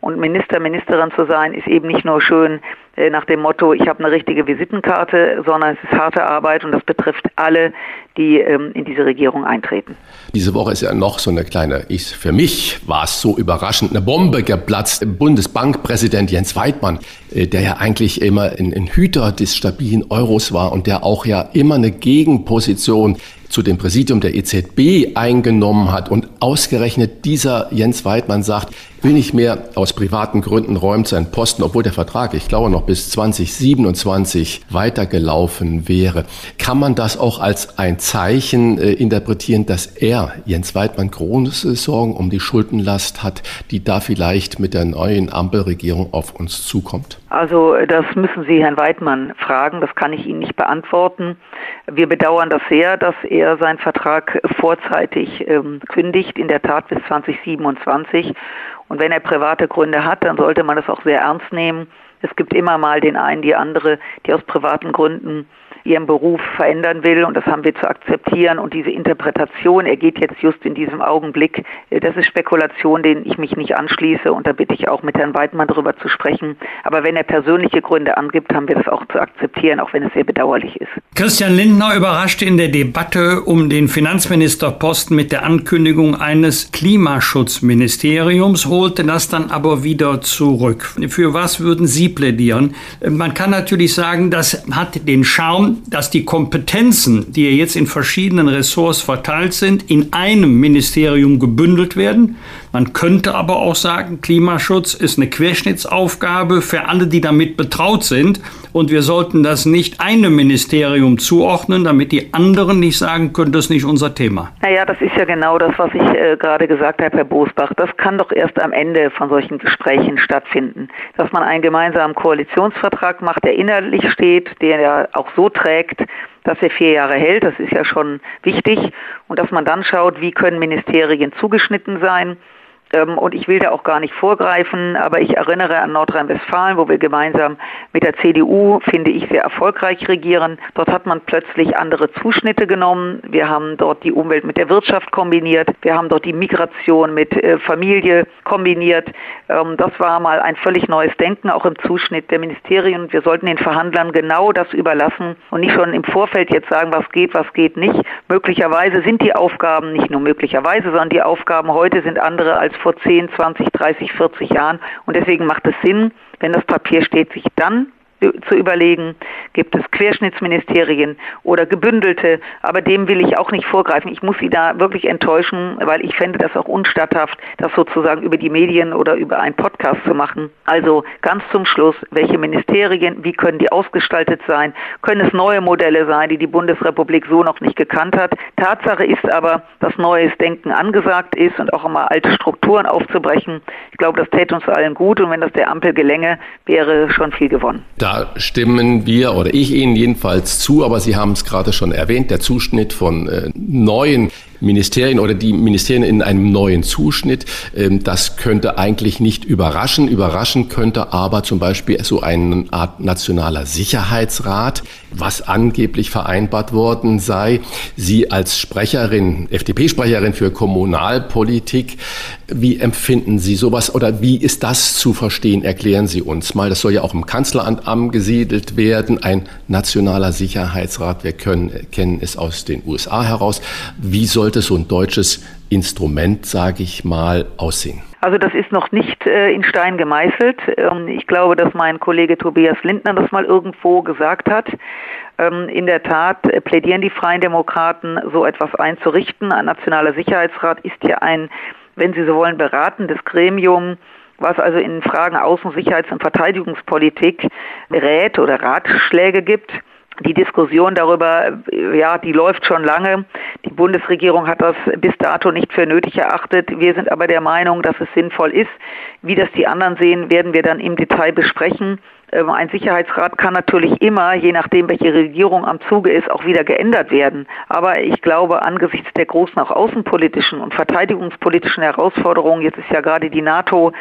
Und Minister, Ministerin zu sein, ist eben nicht nur schön äh, nach dem Motto, ich habe eine richtige Visitenkarte, sondern es ist harte Arbeit und das betrifft alle, die ähm, in diese Regierung eintreten. Diese Woche ist ja noch so eine kleine, ich, für mich war es so überraschend, eine Bombe geplatzt. Bundesbankpräsident Jens Weidmann, äh, der ja eigentlich immer ein, ein Hüter des stabilen Euros war und der auch ja immer eine Gegenposition zu dem Präsidium der EZB eingenommen hat und ausgerechnet dieser Jens Weidmann sagt, will nicht mehr aus privaten Gründen räumt seinen Posten, obwohl der Vertrag, ich glaube, noch bis 2027 weitergelaufen wäre. Kann man das auch als ein Zeichen äh, interpretieren, dass er, Jens Weidmann, große Sorgen um die Schuldenlast hat, die da vielleicht mit der neuen Ampelregierung auf uns zukommt? Also das müssen Sie Herrn Weidmann fragen, das kann ich Ihnen nicht beantworten. Wir bedauern das sehr, dass er seinen Vertrag vorzeitig ähm, kündigt, in der Tat bis 2027. Und wenn er private Gründe hat, dann sollte man das auch sehr ernst nehmen. Es gibt immer mal den einen, die andere, die aus privaten Gründen ihren Beruf verändern will und das haben wir zu akzeptieren und diese Interpretation, er geht jetzt just in diesem Augenblick, äh, das ist Spekulation, denen ich mich nicht anschließe und da bitte ich auch mit Herrn Weidmann darüber zu sprechen. Aber wenn er persönliche Gründe angibt, haben wir das auch zu akzeptieren, auch wenn es sehr bedauerlich ist. Christian Lindner überraschte in der Debatte um den Finanzministerposten mit der Ankündigung eines Klimaschutzministeriums, holte das dann aber wieder zurück. Für was würden Sie plädieren? Man kann natürlich sagen, das hat den Charme, dass die Kompetenzen, die jetzt in verschiedenen Ressorts verteilt sind, in einem Ministerium gebündelt werden. Man könnte aber auch sagen, Klimaschutz ist eine Querschnittsaufgabe für alle, die damit betraut sind. Und wir sollten das nicht einem Ministerium zuordnen, damit die anderen nicht sagen können, das ist nicht unser Thema. Naja, das ist ja genau das, was ich äh, gerade gesagt habe, Herr Bosbach. Das kann doch erst am Ende von solchen Gesprächen stattfinden. Dass man einen gemeinsamen Koalitionsvertrag macht, der inhaltlich steht, der ja auch so trägt, dass er vier Jahre hält. Das ist ja schon wichtig. Und dass man dann schaut, wie können Ministerien zugeschnitten sein. Ähm, und ich will da auch gar nicht vorgreifen, aber ich erinnere an Nordrhein-Westfalen, wo wir gemeinsam mit der CDU, finde ich, sehr erfolgreich regieren. Dort hat man plötzlich andere Zuschnitte genommen. Wir haben dort die Umwelt mit der Wirtschaft kombiniert. Wir haben dort die Migration mit äh, Familie kombiniert. Ähm, das war mal ein völlig neues Denken, auch im Zuschnitt der Ministerien. Wir sollten den Verhandlern genau das überlassen und nicht schon im Vorfeld jetzt sagen, was geht, was geht nicht. Möglicherweise sind die Aufgaben, nicht nur möglicherweise, sondern die Aufgaben heute sind andere als vor 10, 20, 30, 40 Jahren. Und deswegen macht es Sinn, wenn das Papier steht, sich dann zu überlegen, gibt es Querschnittsministerien oder gebündelte, aber dem will ich auch nicht vorgreifen. Ich muss Sie da wirklich enttäuschen, weil ich fände das auch unstatthaft, das sozusagen über die Medien oder über einen Podcast zu machen. Also ganz zum Schluss, welche Ministerien, wie können die ausgestaltet sein? Können es neue Modelle sein, die die Bundesrepublik so noch nicht gekannt hat? Tatsache ist aber, dass neues Denken angesagt ist und auch immer alte Strukturen aufzubrechen. Ich glaube, das täte uns allen gut und wenn das der Ampel gelänge, wäre schon viel gewonnen. Da da stimmen wir oder ich Ihnen jedenfalls zu, aber Sie haben es gerade schon erwähnt, der Zuschnitt von äh, neuen Ministerien oder die Ministerien in einem neuen Zuschnitt. Ähm, das könnte eigentlich nicht überraschen. Überraschen könnte aber zum Beispiel so eine Art nationaler Sicherheitsrat, was angeblich vereinbart worden sei. Sie als Sprecherin, FDP-Sprecherin für Kommunalpolitik, wie empfinden Sie sowas oder wie ist das zu verstehen? Erklären Sie uns mal. Das soll ja auch im Kanzleramt angesiedelt werden. Ein nationaler Sicherheitsrat. Wir können, kennen es aus den USA heraus. Wie soll sollte so ein deutsches Instrument, sage ich mal, aussehen? Also das ist noch nicht äh, in Stein gemeißelt. Ähm, ich glaube, dass mein Kollege Tobias Lindner das mal irgendwo gesagt hat. Ähm, in der Tat äh, plädieren die Freien Demokraten, so etwas einzurichten. Ein nationaler Sicherheitsrat ist ja ein, wenn Sie so wollen, beratendes Gremium, was also in Fragen Außen-, Sicherheits- und Verteidigungspolitik rät oder Ratschläge gibt. Die Diskussion darüber, ja, die läuft schon lange. Die Bundesregierung hat das bis dato nicht für nötig erachtet. Wir sind aber der Meinung, dass es sinnvoll ist. Wie das die anderen sehen, werden wir dann im Detail besprechen. Ähm, ein Sicherheitsrat kann natürlich immer, je nachdem, welche Regierung am Zuge ist, auch wieder geändert werden. Aber ich glaube, angesichts der großen auch außenpolitischen und verteidigungspolitischen Herausforderungen, jetzt ist ja gerade die NATO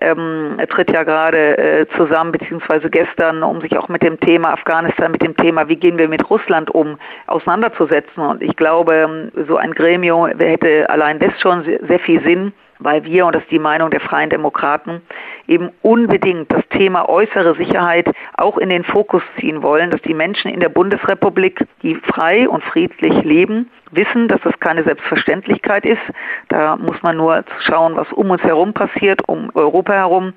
ähm, tritt ja gerade äh, zusammen, beziehungsweise gestern, um sich auch mit dem Thema Afghanistan, mit dem Thema, wie gehen wir mit Russland um, auseinanderzusetzen. Und ich glaube, ähm, so ein Gremium hätte allein das schon sehr viel Sinn weil wir, und das ist die Meinung der Freien Demokraten, eben unbedingt das Thema äußere Sicherheit auch in den Fokus ziehen wollen, dass die Menschen in der Bundesrepublik, die frei und friedlich leben, wissen, dass das keine Selbstverständlichkeit ist. Da muss man nur schauen, was um uns herum passiert, um Europa herum,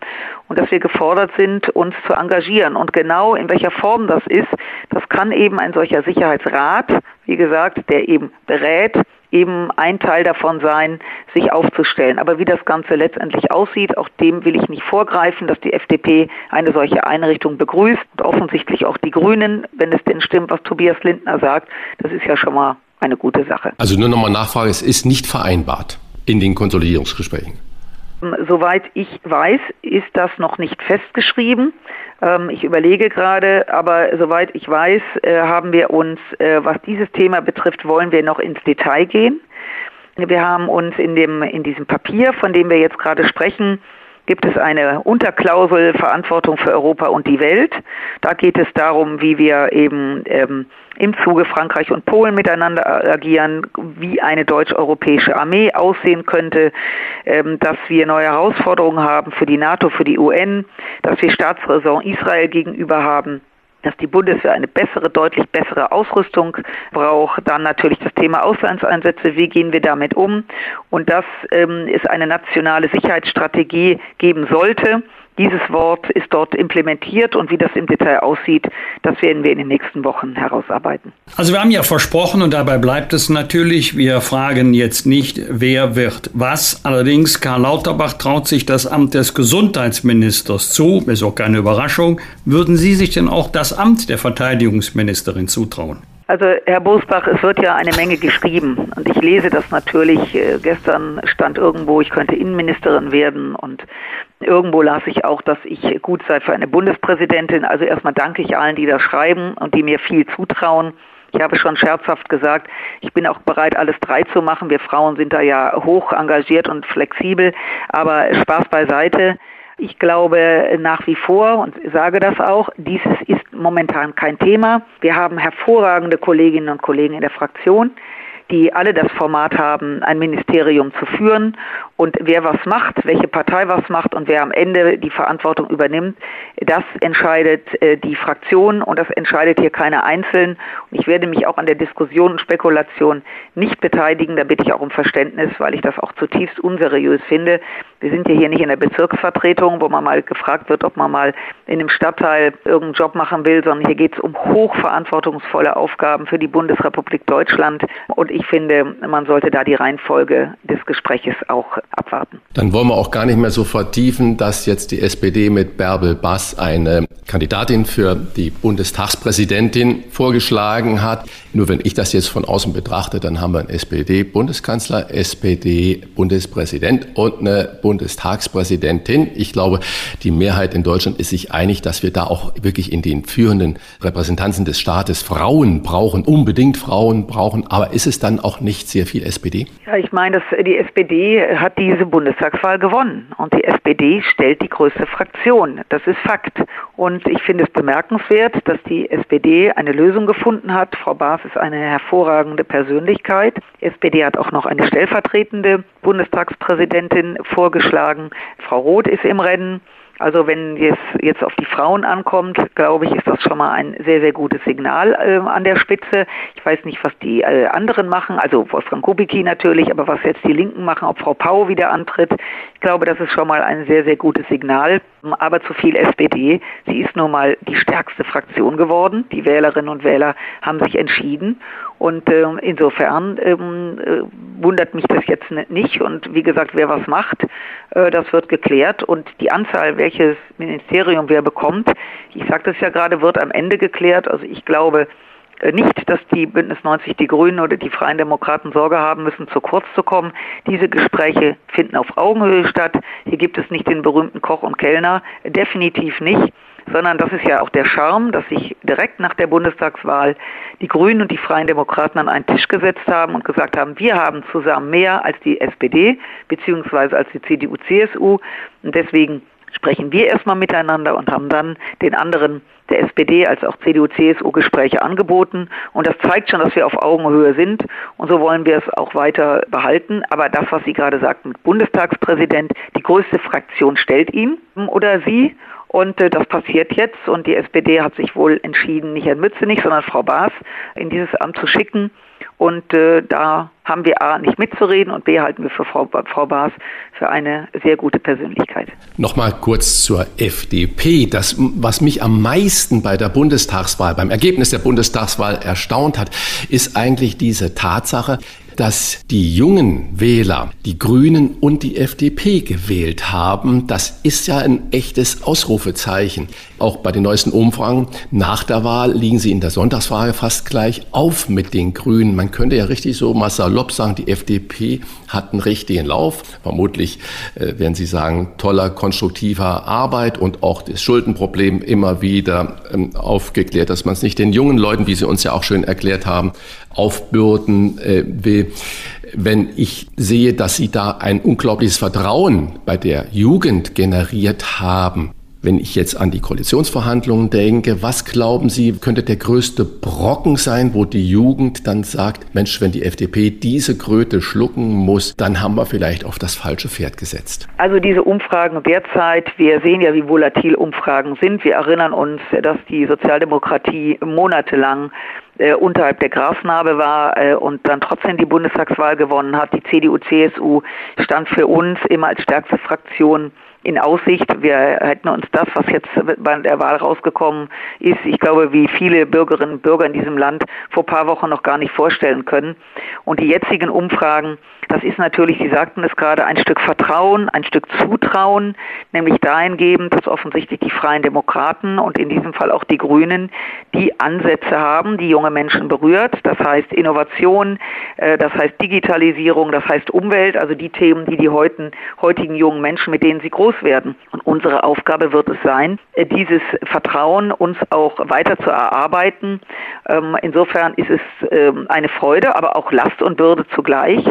und dass wir gefordert sind, uns zu engagieren. Und genau in welcher Form das ist, das kann eben ein solcher Sicherheitsrat, wie gesagt, der eben berät, eben ein Teil davon sein, sich aufzustellen. Aber wie das Ganze letztendlich aussieht, auch dem will ich nicht vorgreifen, dass die FDP eine solche Einrichtung begrüßt und offensichtlich auch die Grünen, wenn es denn stimmt, was Tobias Lindner sagt. Das ist ja schon mal eine gute Sache. Also nur nochmal Nachfrage, es ist nicht vereinbart in den Konsolidierungsgesprächen. Soweit ich weiß, ist das noch nicht festgeschrieben. Ähm, ich überlege gerade, aber soweit ich weiß, äh, haben wir uns, äh, was dieses Thema betrifft, wollen wir noch ins Detail gehen. Wir haben uns in, dem, in diesem Papier, von dem wir jetzt gerade sprechen, gibt es eine Unterklausel Verantwortung für Europa und die Welt. Da geht es darum, wie wir eben ähm, im Zuge Frankreich und Polen miteinander agieren, wie eine deutsch-europäische Armee aussehen könnte, ähm, dass wir neue Herausforderungen haben für die NATO, für die UN, dass wir Staatsräson Israel gegenüber haben dass die Bundeswehr eine bessere, deutlich bessere Ausrüstung braucht. Dann natürlich das Thema Auslandseinsätze, wie gehen wir damit um? Und dass ähm, es eine nationale Sicherheitsstrategie geben sollte, dieses Wort ist dort implementiert und wie das im Detail aussieht, das werden wir in den nächsten Wochen herausarbeiten. Also wir haben ja versprochen und dabei bleibt es natürlich, wir fragen jetzt nicht, wer wird was. Allerdings, Karl Lauterbach traut sich das Amt des Gesundheitsministers zu, ist auch keine Überraschung. Würden Sie sich denn auch das Amt der Verteidigungsministerin zutrauen? Also Herr Bosbach, es wird ja eine Menge geschrieben und ich lese das natürlich. Äh, gestern stand irgendwo, ich könnte Innenministerin werden und irgendwo las ich auch, dass ich gut sei für eine Bundespräsidentin. Also erstmal danke ich allen, die das schreiben und die mir viel zutrauen. Ich habe schon scherzhaft gesagt, ich bin auch bereit, alles drei zu machen. Wir Frauen sind da ja hoch engagiert und flexibel, aber Spaß beiseite. Ich glaube nach wie vor und sage das auch, dieses ist momentan kein Thema. Wir haben hervorragende Kolleginnen und Kollegen in der Fraktion die alle das Format haben, ein Ministerium zu führen. Und wer was macht, welche Partei was macht und wer am Ende die Verantwortung übernimmt, das entscheidet äh, die Fraktion und das entscheidet hier keiner einzeln. Und ich werde mich auch an der Diskussion und Spekulation nicht beteiligen. Da bitte ich auch um Verständnis, weil ich das auch zutiefst unseriös finde. Wir sind ja hier nicht in der Bezirksvertretung, wo man mal gefragt wird, ob man mal in einem Stadtteil irgendeinen Job machen will, sondern hier geht es um hochverantwortungsvolle Aufgaben für die Bundesrepublik Deutschland. Und ich finde, man sollte da die Reihenfolge des Gespräches auch abwarten. Dann wollen wir auch gar nicht mehr so vertiefen, dass jetzt die SPD mit Bärbel Bass eine Kandidatin für die Bundestagspräsidentin vorgeschlagen hat. Nur wenn ich das jetzt von außen betrachte, dann haben wir einen SPD-Bundeskanzler, SPD-Bundespräsident und eine Bundestagspräsidentin. Ich glaube, die Mehrheit in Deutschland ist sich einig, dass wir da auch wirklich in den führenden Repräsentanzen des Staates Frauen brauchen, unbedingt Frauen brauchen. Aber ist es dann auch nicht sehr viel SPD? Ja, ich meine, dass die SPD hat diese Bundestagswahl gewonnen und die SPD stellt die größte Fraktion. Das ist Fakt. Und ich finde es bemerkenswert, dass die SPD eine Lösung gefunden hat. Frau Baas ist eine hervorragende Persönlichkeit. Die SPD hat auch noch eine stellvertretende Bundestagspräsidentin vorgeschlagen. Frau Roth ist im Rennen. Also wenn es jetzt auf die Frauen ankommt, glaube ich, ist das schon mal ein sehr, sehr gutes Signal äh, an der Spitze. Ich weiß nicht, was die äh, anderen machen, also Wolfgang Kubicki natürlich, aber was jetzt die Linken machen, ob Frau Pau wieder antritt. Ich glaube, das ist schon mal ein sehr, sehr gutes Signal. Aber zu viel SPD. Sie ist nun mal die stärkste Fraktion geworden. Die Wählerinnen und Wähler haben sich entschieden. Und äh, insofern ähm, äh, wundert mich das jetzt nicht. Und wie gesagt, wer was macht, äh, das wird geklärt. Und die Anzahl, welches Ministerium wer bekommt, ich sagte es ja gerade, wird am Ende geklärt. Also ich glaube, äh, nicht, dass die Bündnis 90 Die Grünen oder die Freien Demokraten Sorge haben müssen, zu kurz zu kommen. Diese Gespräche finden auf Augenhöhe statt. Hier gibt es nicht den berühmten Koch und Kellner, definitiv nicht sondern das ist ja auch der Charme, dass sich direkt nach der Bundestagswahl die Grünen und die Freien Demokraten an einen Tisch gesetzt haben und gesagt haben, wir haben zusammen mehr als die SPD beziehungsweise als die CDU, CSU und deswegen sprechen wir erstmal miteinander und haben dann den anderen der SPD als auch CDU, CSU Gespräche angeboten. Und das zeigt schon, dass wir auf Augenhöhe sind. Und so wollen wir es auch weiter behalten. Aber das, was Sie gerade sagten, Bundestagspräsident, die größte Fraktion stellt ihn oder sie. Und äh, das passiert jetzt. Und die SPD hat sich wohl entschieden, nicht Herrn Mützenich, sondern Frau Baas in dieses Amt zu schicken. Und äh, da haben wir A nicht mitzureden und B halten wir für Frau, Frau Baas für eine sehr gute Persönlichkeit. Nochmal kurz zur FDP. Das, was mich am meisten bei der Bundestagswahl, beim Ergebnis der Bundestagswahl erstaunt hat, ist eigentlich diese Tatsache, dass die jungen Wähler die Grünen und die FDP gewählt haben. Das ist ja ein echtes Ausrufezeichen. Auch bei den neuesten Umfragen nach der Wahl liegen sie in der Sonntagsfrage fast gleich auf mit den Grünen. Man könnte ja richtig so mal salopp sagen, die FDP hat einen richtigen Lauf. Vermutlich äh, werden Sie sagen, toller, konstruktiver Arbeit und auch das Schuldenproblem immer wieder ähm, aufgeklärt, dass man es nicht den jungen Leuten, wie Sie uns ja auch schön erklärt haben, aufbürden äh, will. Wenn ich sehe, dass Sie da ein unglaubliches Vertrauen bei der Jugend generiert haben, wenn ich jetzt an die Koalitionsverhandlungen denke, was glauben Sie, könnte der größte Brocken sein, wo die Jugend dann sagt, Mensch, wenn die FDP diese Kröte schlucken muss, dann haben wir vielleicht auf das falsche Pferd gesetzt? Also diese Umfragen derzeit, wir sehen ja, wie volatil Umfragen sind. Wir erinnern uns, dass die Sozialdemokratie monatelang äh, unterhalb der Grasnarbe war äh, und dann trotzdem die Bundestagswahl gewonnen hat. Die CDU, CSU stand für uns immer als stärkste Fraktion in Aussicht. Wir hätten uns das, was jetzt bei der Wahl rausgekommen ist, ich glaube, wie viele Bürgerinnen und Bürger in diesem Land vor ein paar Wochen noch gar nicht vorstellen können. Und die jetzigen Umfragen, das ist natürlich, Sie sagten es gerade, ein Stück Vertrauen, ein Stück Zutrauen, nämlich dahingehend, dass offensichtlich die Freien Demokraten und in diesem Fall auch die Grünen die Ansätze haben, die junge Menschen berührt. Das heißt Innovation, äh, das heißt Digitalisierung, das heißt Umwelt, also die Themen, die die heutigen jungen Menschen, mit denen sie groß groß werden. Und unsere Aufgabe wird es sein, äh, dieses Vertrauen uns auch weiter zu erarbeiten. Ähm, insofern ist es ähm, eine Freude, aber auch Last und Bürde zugleich,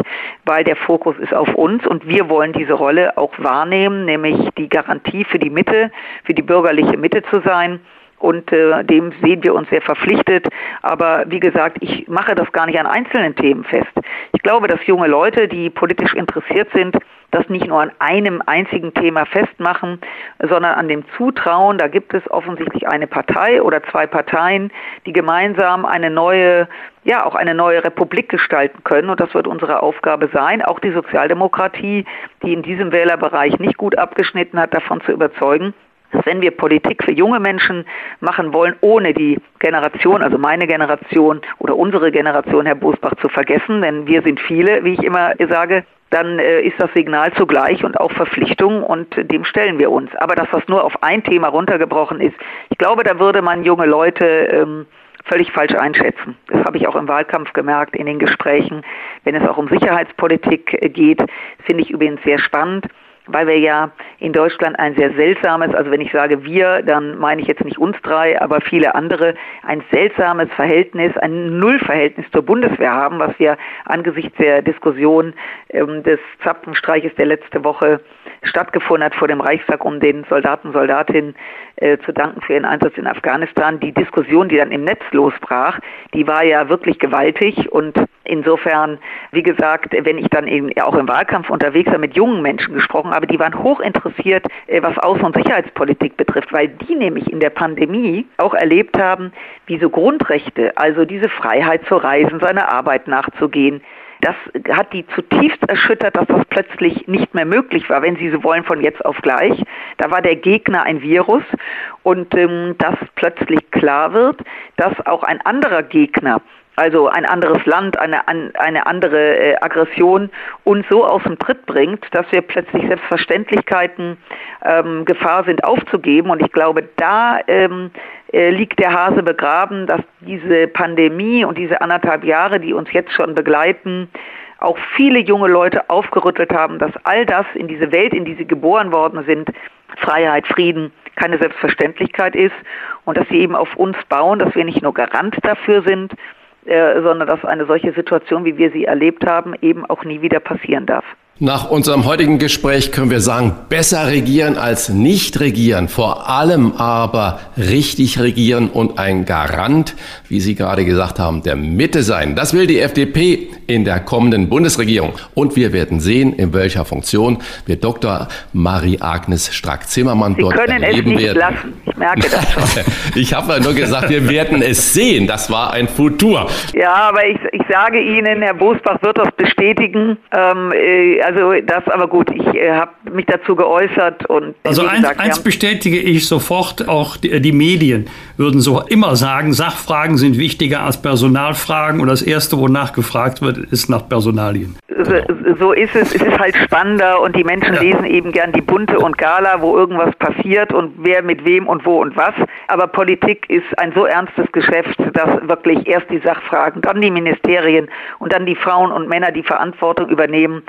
weil der Fokus ist auf uns und wir wollen diese Rolle auch wahrnehmen, nämlich die Garantie für die Mitte, für die bürgerliche Mitte zu sein und äh, dem sehen wir uns sehr verpflichtet. Aber wie gesagt, ich mache das gar nicht an einzelnen Themen fest. Ich glaube, dass junge Leute, die politisch interessiert sind, das nicht nur an einem einzigen Thema festmachen, sondern an dem Zutrauen. Da gibt es offensichtlich eine Partei oder zwei Parteien, die gemeinsam eine neue ja, auch eine neue Republik gestalten können. Und das wird unsere Aufgabe sein, auch die Sozialdemokratie, die in diesem Wählerbereich nicht gut abgeschnitten hat, davon zu überzeugen, dass wenn wir Politik für junge Menschen machen wollen, ohne die Generation, also meine Generation oder unsere Generation, Herr Bosbach, zu vergessen, denn wir sind viele, wie ich immer sage, dann äh, ist das Signal zugleich und auch Verpflichtung und dem stellen wir uns. Aber dass das nur auf ein Thema runtergebrochen ist, ich glaube, da würde man junge Leute ähm, völlig falsch einschätzen. Das habe ich auch im Wahlkampf gemerkt, in den Gesprächen. Wenn es auch um Sicherheitspolitik äh, geht, finde ich übrigens sehr spannend weil wir ja in Deutschland ein sehr seltsames, also wenn ich sage wir, dann meine ich jetzt nicht uns drei, aber viele andere, ein seltsames Verhältnis, ein Nullverhältnis zur Bundeswehr haben, was wir angesichts der Diskussion ähm, des Zapfenstreiches der letzte Woche stattgefunden hat vor dem Reichstag, um den Soldaten, Soldatinnen äh, zu danken für ihren Einsatz in Afghanistan. Die Diskussion, die dann im Netz losbrach, die war ja wirklich gewaltig und insofern, wie gesagt, wenn ich dann eben auch im Wahlkampf unterwegs war, mit jungen Menschen gesprochen habe, die waren hoch interessiert, äh, was Außen- und Sicherheitspolitik betrifft, weil die nämlich in der Pandemie auch erlebt haben, wie so Grundrechte, also diese Freiheit zu reisen, seiner Arbeit nachzugehen, das hat die zutiefst erschüttert, dass das plötzlich nicht mehr möglich war, wenn Sie so wollen, von jetzt auf gleich. Da war der Gegner ein Virus und ähm, dass plötzlich klar wird, dass auch ein anderer Gegner also ein anderes Land, eine, eine andere äh, Aggression uns so aus dem Tritt bringt, dass wir plötzlich Selbstverständlichkeiten ähm, Gefahr sind aufzugeben. Und ich glaube, da ähm, äh, liegt der Hase begraben, dass diese Pandemie und diese anderthalb Jahre, die uns jetzt schon begleiten, auch viele junge Leute aufgerüttelt haben, dass all das in diese Welt, in die sie geboren worden sind, Freiheit, Frieden, keine Selbstverständlichkeit ist und dass sie eben auf uns bauen, dass wir nicht nur Garant dafür sind, äh, sondern dass eine solche Situation, wie wir sie erlebt haben, eben auch nie wieder passieren darf. Nach unserem heutigen Gespräch können wir sagen, besser regieren als nicht regieren, vor allem aber richtig regieren und ein Garant, wie Sie gerade gesagt haben, der Mitte sein. Das will die FDP in der kommenden Bundesregierung. Und wir werden sehen, in welcher Funktion wir Dr. Marie-Agnes Strack-Zimmermann dort können erleben es nicht werden. Lassen. Ich merke das ich habe ja nur gesagt, wir werden es sehen. Das war ein Futur. Ja, aber ich, ich sage Ihnen, Herr Bosbach wird das bestätigen. Ähm, äh, also das, aber gut, ich äh, habe mich dazu geäußert und also eins, gesagt, eins bestätige ich sofort, auch die, die, Medien würden so immer sagen, Sachfragen sind wichtiger als Personalfragen und das erste, wonach gefragt wird, ist nach Personalien. So, so ist es. Es ist halt spannender und die Menschen ja. lesen eben gern die Bunte und Gala, wo irgendwas passiert und wer mit wem und wo und was. Aber Politik ist ein so ernstes Geschäft, dass wirklich erst die Sachfragen, dann die Ministerien und dann die Frauen und Männer die Verantwortung übernehmen.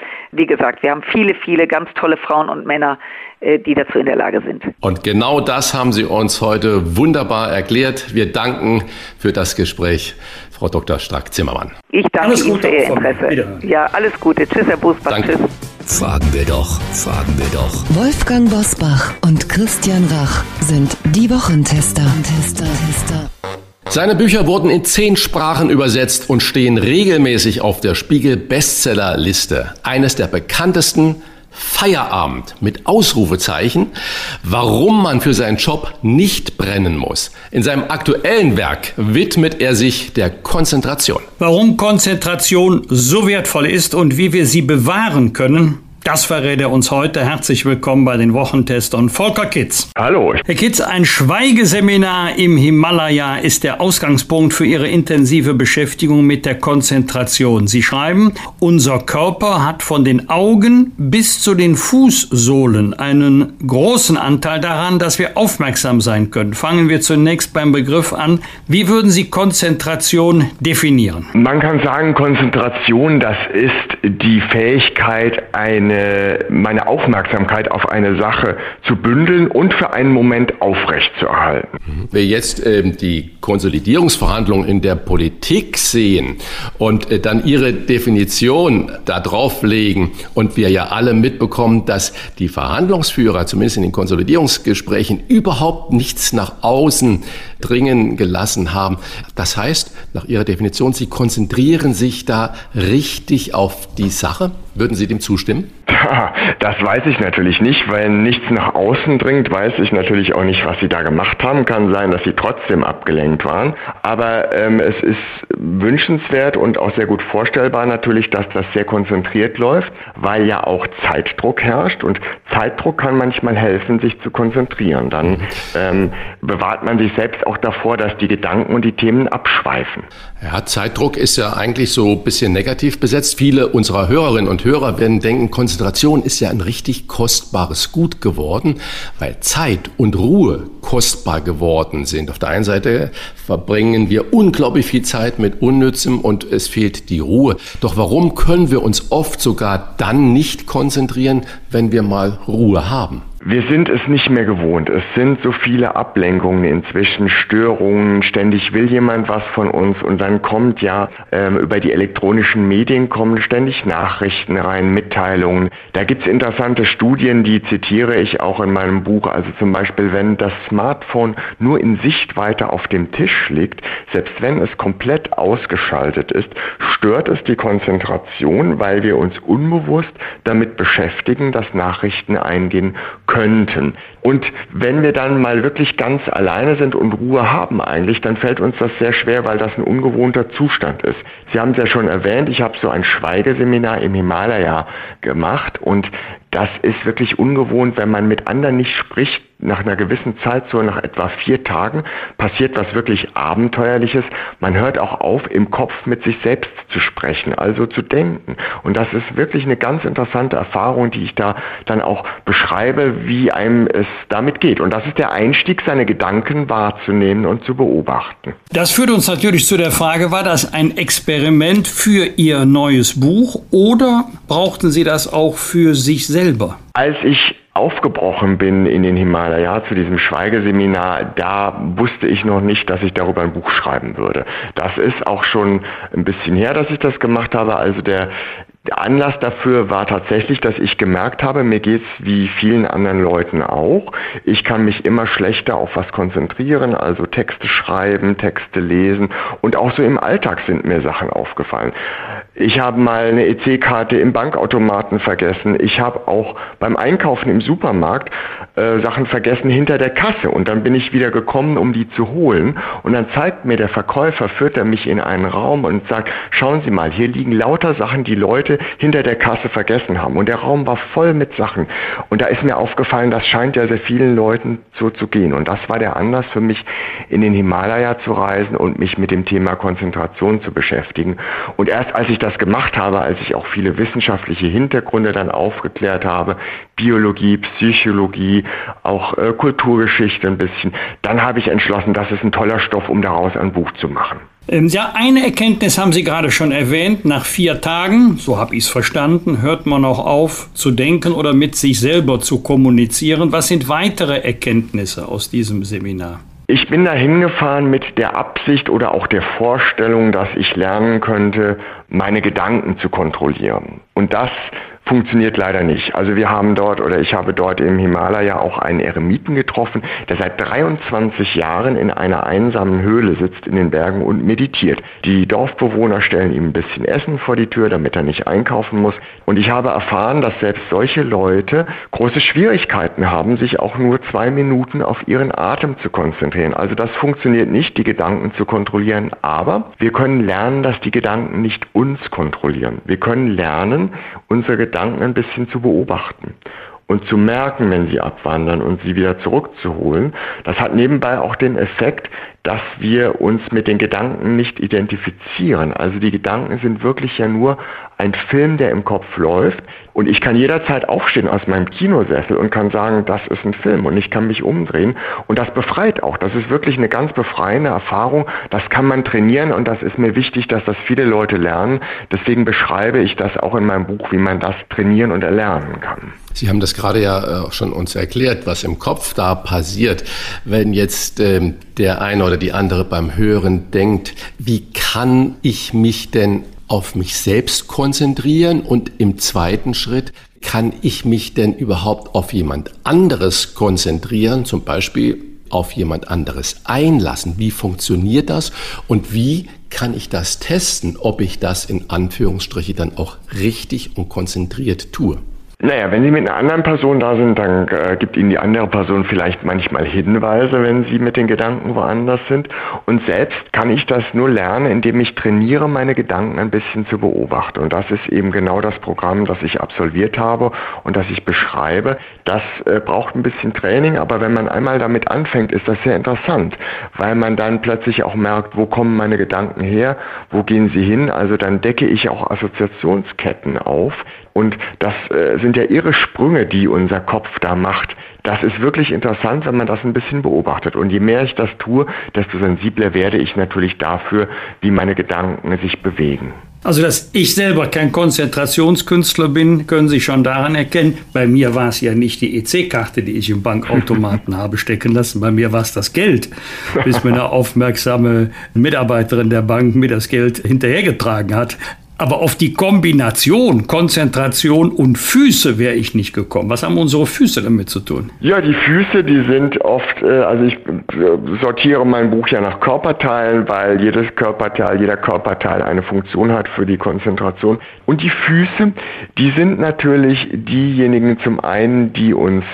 Wie gesagt, wir haben viele, viele ganz tolle Frauen und Männer, äh, die dazu in der Lage sind. Und genau das haben Sie uns heute wunderbar erklärt. Wir danken für das Gespräch, Frau Dr. Strack-Zimmermann. Ich danke alles Ihnen für Ihr Interesse. Ja, alles Gute. Tschüss, Herr Busbach. Danke. Tschüss. Fragen wir doch, fragen wir doch. Wolfgang Bosbach und Christian Rach sind die Wochentester. Tester, Tester. Seine Bücher wurden in zehn Sprachen übersetzt und stehen regelmäßig auf der Spiegel Bestsellerliste. Eines der bekanntesten Feierabend mit Ausrufezeichen, warum man für seinen Job nicht brennen muss. In seinem aktuellen Werk widmet er sich der Konzentration. Warum Konzentration so wertvoll ist und wie wir sie bewahren können, das verrät er uns heute. Herzlich willkommen bei den Wochentestern Volker Kitz. Hallo. Herr Kitz, ein Schweigeseminar im Himalaya ist der Ausgangspunkt für Ihre intensive Beschäftigung mit der Konzentration. Sie schreiben, unser Körper hat von den Augen bis zu den Fußsohlen einen großen Anteil daran, dass wir aufmerksam sein können. Fangen wir zunächst beim Begriff an. Wie würden Sie Konzentration definieren? Man kann sagen, Konzentration, das ist die Fähigkeit, eine meine, meine Aufmerksamkeit auf eine Sache zu bündeln und für einen Moment aufrechtzuerhalten. Wir jetzt ähm, die Konsolidierungsverhandlungen in der Politik sehen und äh, dann ihre Definition da drauflegen und wir ja alle mitbekommen, dass die Verhandlungsführer, zumindest in den Konsolidierungsgesprächen, überhaupt nichts nach außen dringen gelassen haben. Das heißt, nach ihrer Definition, sie konzentrieren sich da richtig auf die Sache. Würden Sie dem zustimmen? Das weiß ich natürlich nicht, weil nichts nach außen dringt, weiß ich natürlich auch nicht, was sie da gemacht haben. Kann sein, dass sie trotzdem abgelenkt waren. Aber ähm, es ist wünschenswert und auch sehr gut vorstellbar natürlich, dass das sehr konzentriert läuft, weil ja auch Zeitdruck herrscht und Zeitdruck kann manchmal helfen, sich zu konzentrieren. Dann ähm, bewahrt man sich selbst auch davor, dass die Gedanken und die Themen abschweifen. Ja, Zeitdruck ist ja eigentlich so ein bisschen negativ besetzt. Viele unserer Hörerinnen und Hörer werden denken, Konzentration ist ja ein richtig kostbares Gut geworden, weil Zeit und Ruhe kostbar geworden sind. Auf der einen Seite verbringen wir unglaublich viel Zeit mit Unnützem und es fehlt die Ruhe. Doch warum können wir uns oft sogar dann nicht konzentrieren, wenn wir mal Ruhe haben? Wir sind es nicht mehr gewohnt. Es sind so viele Ablenkungen inzwischen, Störungen, ständig will jemand was von uns und dann kommt ja ähm, über die elektronischen Medien kommen ständig Nachrichten rein, Mitteilungen. Da gibt's interessante Studien, die zitiere ich auch in meinem Buch. Also zum Beispiel, wenn das Smartphone nur in Sichtweite auf dem Tisch liegt, selbst wenn es komplett ausgeschaltet ist, stört es die Konzentration, weil wir uns unbewusst damit beschäftigen, dass Nachrichten eingehen könnten. Und wenn wir dann mal wirklich ganz alleine sind und Ruhe haben eigentlich, dann fällt uns das sehr schwer, weil das ein ungewohnter Zustand ist. Sie haben es ja schon erwähnt, ich habe so ein Schweigeseminar im Himalaya gemacht und das ist wirklich ungewohnt, wenn man mit anderen nicht spricht. Nach einer gewissen Zeit, so nach etwa vier Tagen, passiert was wirklich Abenteuerliches. Man hört auch auf, im Kopf mit sich selbst zu sprechen, also zu denken. Und das ist wirklich eine ganz interessante Erfahrung, die ich da dann auch beschreibe, wie einem es damit geht. Und das ist der Einstieg, seine Gedanken wahrzunehmen und zu beobachten. Das führt uns natürlich zu der Frage, war das ein Experiment für Ihr neues Buch oder brauchten Sie das auch für sich selber? Als ich aufgebrochen bin in den Himalaya zu diesem Schweigeseminar, da wusste ich noch nicht, dass ich darüber ein Buch schreiben würde. Das ist auch schon ein bisschen her, dass ich das gemacht habe. Also der, der Anlass dafür war tatsächlich, dass ich gemerkt habe, mir geht's wie vielen anderen Leuten auch. Ich kann mich immer schlechter auf was konzentrieren, also Texte schreiben, Texte lesen und auch so im Alltag sind mir Sachen aufgefallen. Ich habe mal eine EC-Karte im Bankautomaten vergessen. Ich habe auch beim Einkaufen im Supermarkt äh, Sachen vergessen hinter der Kasse und dann bin ich wieder gekommen, um die zu holen und dann zeigt mir der Verkäufer, führt er mich in einen Raum und sagt, schauen Sie mal, hier liegen lauter Sachen, die Leute hinter der Kasse vergessen haben. Und der Raum war voll mit Sachen. Und da ist mir aufgefallen, das scheint ja sehr vielen Leuten so zu gehen. Und das war der Anlass für mich, in den Himalaya zu reisen und mich mit dem Thema Konzentration zu beschäftigen. Und erst als ich das gemacht habe, als ich auch viele wissenschaftliche Hintergründe dann aufgeklärt habe, Biologie, Psychologie, auch äh, Kulturgeschichte ein bisschen, dann habe ich entschlossen, das ist ein toller Stoff, um daraus ein Buch zu machen. Ähm, ja, eine Erkenntnis haben Sie gerade schon erwähnt. Nach vier Tagen, so habe ich es verstanden, hört man auch auf zu denken oder mit sich selber zu kommunizieren. Was sind weitere Erkenntnisse aus diesem Seminar? Ich bin da hingefahren mit der Absicht oder auch der Vorstellung, dass ich lernen könnte, meine Gedanken zu kontrollieren. Und das funktioniert leider nicht. Also wir haben dort oder ich habe dort im Himalaya auch einen Eremiten getroffen, der seit 23 Jahren in einer einsamen Höhle sitzt in den Bergen und meditiert. Die Dorfbewohner stellen ihm ein bisschen Essen vor die Tür, damit er nicht einkaufen muss. Und ich habe erfahren, dass selbst solche Leute große Schwierigkeiten haben, sich auch nur zwei Minuten auf ihren Atem zu konzentrieren. Also das funktioniert nicht, die Gedanken zu kontrollieren. Aber wir können lernen, dass die Gedanken nicht uns kontrollieren. Wir können lernen, unsere Gedanken ein bisschen zu beobachten und zu merken, wenn sie abwandern und sie wieder zurückzuholen. Das hat nebenbei auch den Effekt, dass wir uns mit den Gedanken nicht identifizieren. Also die Gedanken sind wirklich ja nur ein Film, der im Kopf läuft. Und ich kann jederzeit aufstehen aus meinem Kinosessel und kann sagen, das ist ein Film und ich kann mich umdrehen. Und das befreit auch. Das ist wirklich eine ganz befreiende Erfahrung. Das kann man trainieren und das ist mir wichtig, dass das viele Leute lernen. Deswegen beschreibe ich das auch in meinem Buch, wie man das trainieren und erlernen kann. Sie haben das gerade ja äh, schon uns erklärt, was im Kopf da passiert, wenn jetzt ähm, der eine oder die andere beim Hören denkt, wie kann ich mich denn auf mich selbst konzentrieren und im zweiten Schritt, kann ich mich denn überhaupt auf jemand anderes konzentrieren, zum Beispiel auf jemand anderes einlassen? Wie funktioniert das und wie kann ich das testen, ob ich das in Anführungsstriche dann auch richtig und konzentriert tue? Naja, wenn Sie mit einer anderen Person da sind, dann äh, gibt Ihnen die andere Person vielleicht manchmal Hinweise, wenn Sie mit den Gedanken woanders sind. Und selbst kann ich das nur lernen, indem ich trainiere, meine Gedanken ein bisschen zu beobachten. Und das ist eben genau das Programm, das ich absolviert habe und das ich beschreibe. Das äh, braucht ein bisschen Training, aber wenn man einmal damit anfängt, ist das sehr interessant, weil man dann plötzlich auch merkt, wo kommen meine Gedanken her, wo gehen sie hin. Also dann decke ich auch Assoziationsketten auf, und das äh, sind ja irre Sprünge, die unser Kopf da macht. Das ist wirklich interessant, wenn man das ein bisschen beobachtet. Und je mehr ich das tue, desto sensibler werde ich natürlich dafür, wie meine Gedanken sich bewegen. Also, dass ich selber kein Konzentrationskünstler bin, können Sie schon daran erkennen. Bei mir war es ja nicht die EC-Karte, die ich im Bankautomaten habe stecken lassen. Bei mir war es das Geld, bis mir eine aufmerksame Mitarbeiterin der Bank mir das Geld hinterhergetragen hat. Aber auf die Kombination Konzentration und Füße wäre ich nicht gekommen. Was haben unsere Füße damit zu tun? Ja, die Füße, die sind oft, äh, also ich äh, sortiere mein Buch ja nach Körperteilen, weil jedes Körperteil, jeder Körperteil eine Funktion hat für die Konzentration. Und die Füße, die sind natürlich diejenigen zum einen, die uns